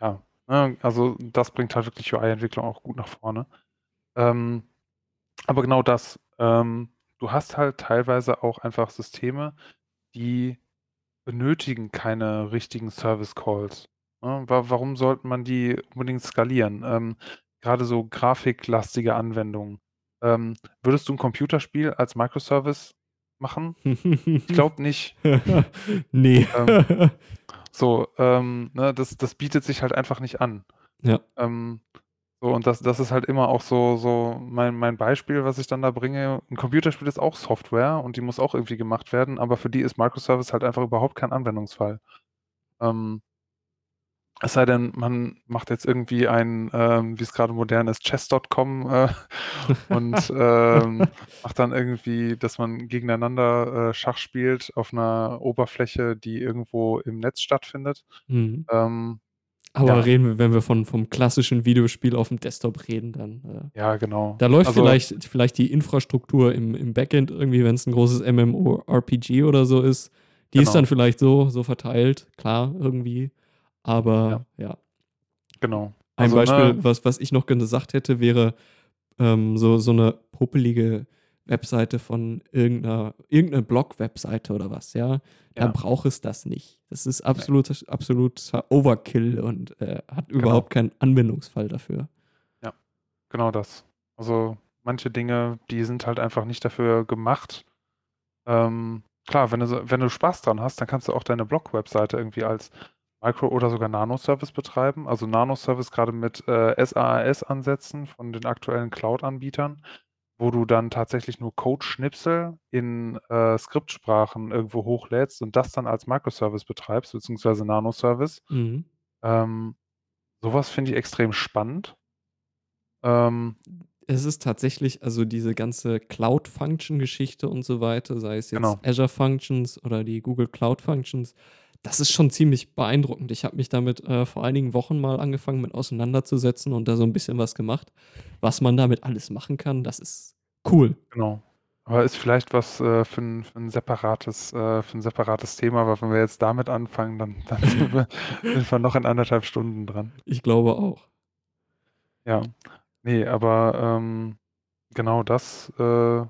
ja, ne, also das bringt halt wirklich UI-Entwicklung auch gut nach vorne. Ähm, aber genau das. Ähm, du hast halt teilweise auch einfach Systeme, die benötigen keine richtigen Service Calls. Ne? Wa warum sollte man die unbedingt skalieren? Ähm, gerade so grafiklastige Anwendungen. Ähm, würdest du ein Computerspiel als Microservice machen? Ich glaube nicht. nee. Ähm, So, ähm, ne, das das bietet sich halt einfach nicht an. ja. Ähm, so und das das ist halt immer auch so so mein mein Beispiel, was ich dann da bringe. 'N Computerspiel ist auch Software und die muss auch irgendwie gemacht werden, aber für die ist Microservice halt einfach überhaupt kein Anwendungsfall. Ähm es sei denn, man macht jetzt irgendwie ein, ähm, wie es gerade modern ist, Chess.com, äh, und, ähm, macht dann irgendwie, dass man gegeneinander, äh, Schach spielt auf einer Oberfläche, die irgendwo im Netz stattfindet. Mhm. Ähm, Aber ja. reden wir, wenn wir von, vom klassischen Videospiel auf dem Desktop reden, dann. Äh, ja, genau. da läuft Also vielleicht, vielleicht die Infrastruktur im, im Backend irgendwie, wenn es ein großes MMORPG oder so ist. Die ist Genau. dann vielleicht so, so verteilt, klar, irgendwie. Aber ja. Genau. Ein Also, Beispiel, ne was, was ich noch gesagt hätte, wäre ähm, so, so eine popelige Webseite von irgendeiner, irgendeine Blog-Webseite oder was, ja. Da Ja. braucht es das nicht. Das ist absolut, absoluter Overkill und äh, hat Genau. überhaupt keinen Anwendungsfall dafür. Genau das. Also, manche Dinge, die sind halt einfach nicht dafür gemacht. Ähm, klar, wenn du wenn du Spaß dran hast, dann kannst du auch deine Blog-Webseite irgendwie als Micro oder sogar Nano-Service betreiben. Also, Nano-Service grade mit, äh, SaaS-Ansätzen von den aktuellen Cloud-Anbietern, wo du dann tatsächlich nur Code-Schnipsel in, äh, Skriptsprachen irgendwo hochlädst und das dann als Microservice betreibst, beziehungsweise Nano-Service. Mhm. Ähm, so was finde ich extrem spannend. Ähm Es ist tatsächlich, also diese ganze Cloud-Function-Geschichte und so weiter, sei es jetzt Genau. Azure Functions oder die Google Cloud Functions, das ist schon ziemlich beeindruckend. Ich habe mich damit äh, vor einigen Wochen mal angefangen mit auseinanderzusetzen und da so ein bisschen was gemacht. Was man damit alles machen kann, das ist cool. Genau. Aber ist vielleicht was, äh, für 'n für 'n separates äh, für 'n separates Thema, weil wenn wir jetzt damit anfangen, dann dann sind wir sind wir noch in 1,5 Stunden dran. Ich glaube auch. Ja. Ne, aber, ähm, genau das, äh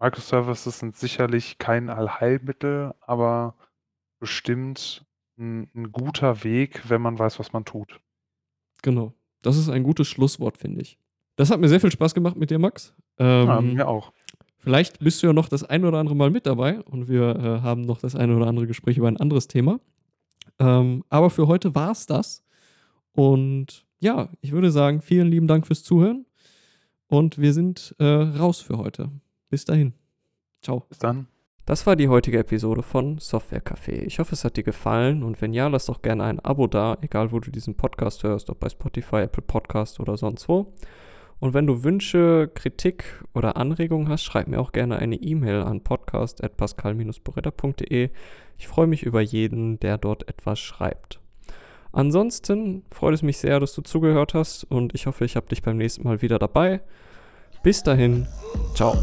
Microservices sind sicherlich kein Allheilmittel, aber bestimmt 'n 'n guter Weg, wenn man weiß, was man tut. Genau. Das ist ein gutes Schlusswort, finde ich. Das hat mir sehr viel Spaß gemacht mit dir, Max. Ja, Ähm, mir auch. vielleicht bist du ja noch das ein oder andere Mal mit dabei und wir äh, haben noch das eine oder andere Gespräch über ein anderes Thema. Ähm, aber für heute war es das. Und ja, ich würde sagen, vielen lieben Dank fürs Zuhören. Und wir sind äh, raus für heute. Bis dahin. Ciao. Bis dann. Das war die heutige Episode von Software Café. Ich hoffe, es hat dir gefallen und wenn ja, lass doch gerne ein Abo da, egal wo du diesen Podcast hörst, ob bei Spotify, Apple Podcast oder sonst wo. Und wenn du Wünsche, Kritik oder Anregungen hast, schreib mir auch gerne eine E-Mail an podcast.pascal-boretta.de. Ich freue mich über jeden, der dort etwas schreibt. Ansonsten freut es mich sehr, dass du zugehört hast und ich hoffe, ich habe dich beim nächsten Mal wieder dabei. Bis dahin, ciao.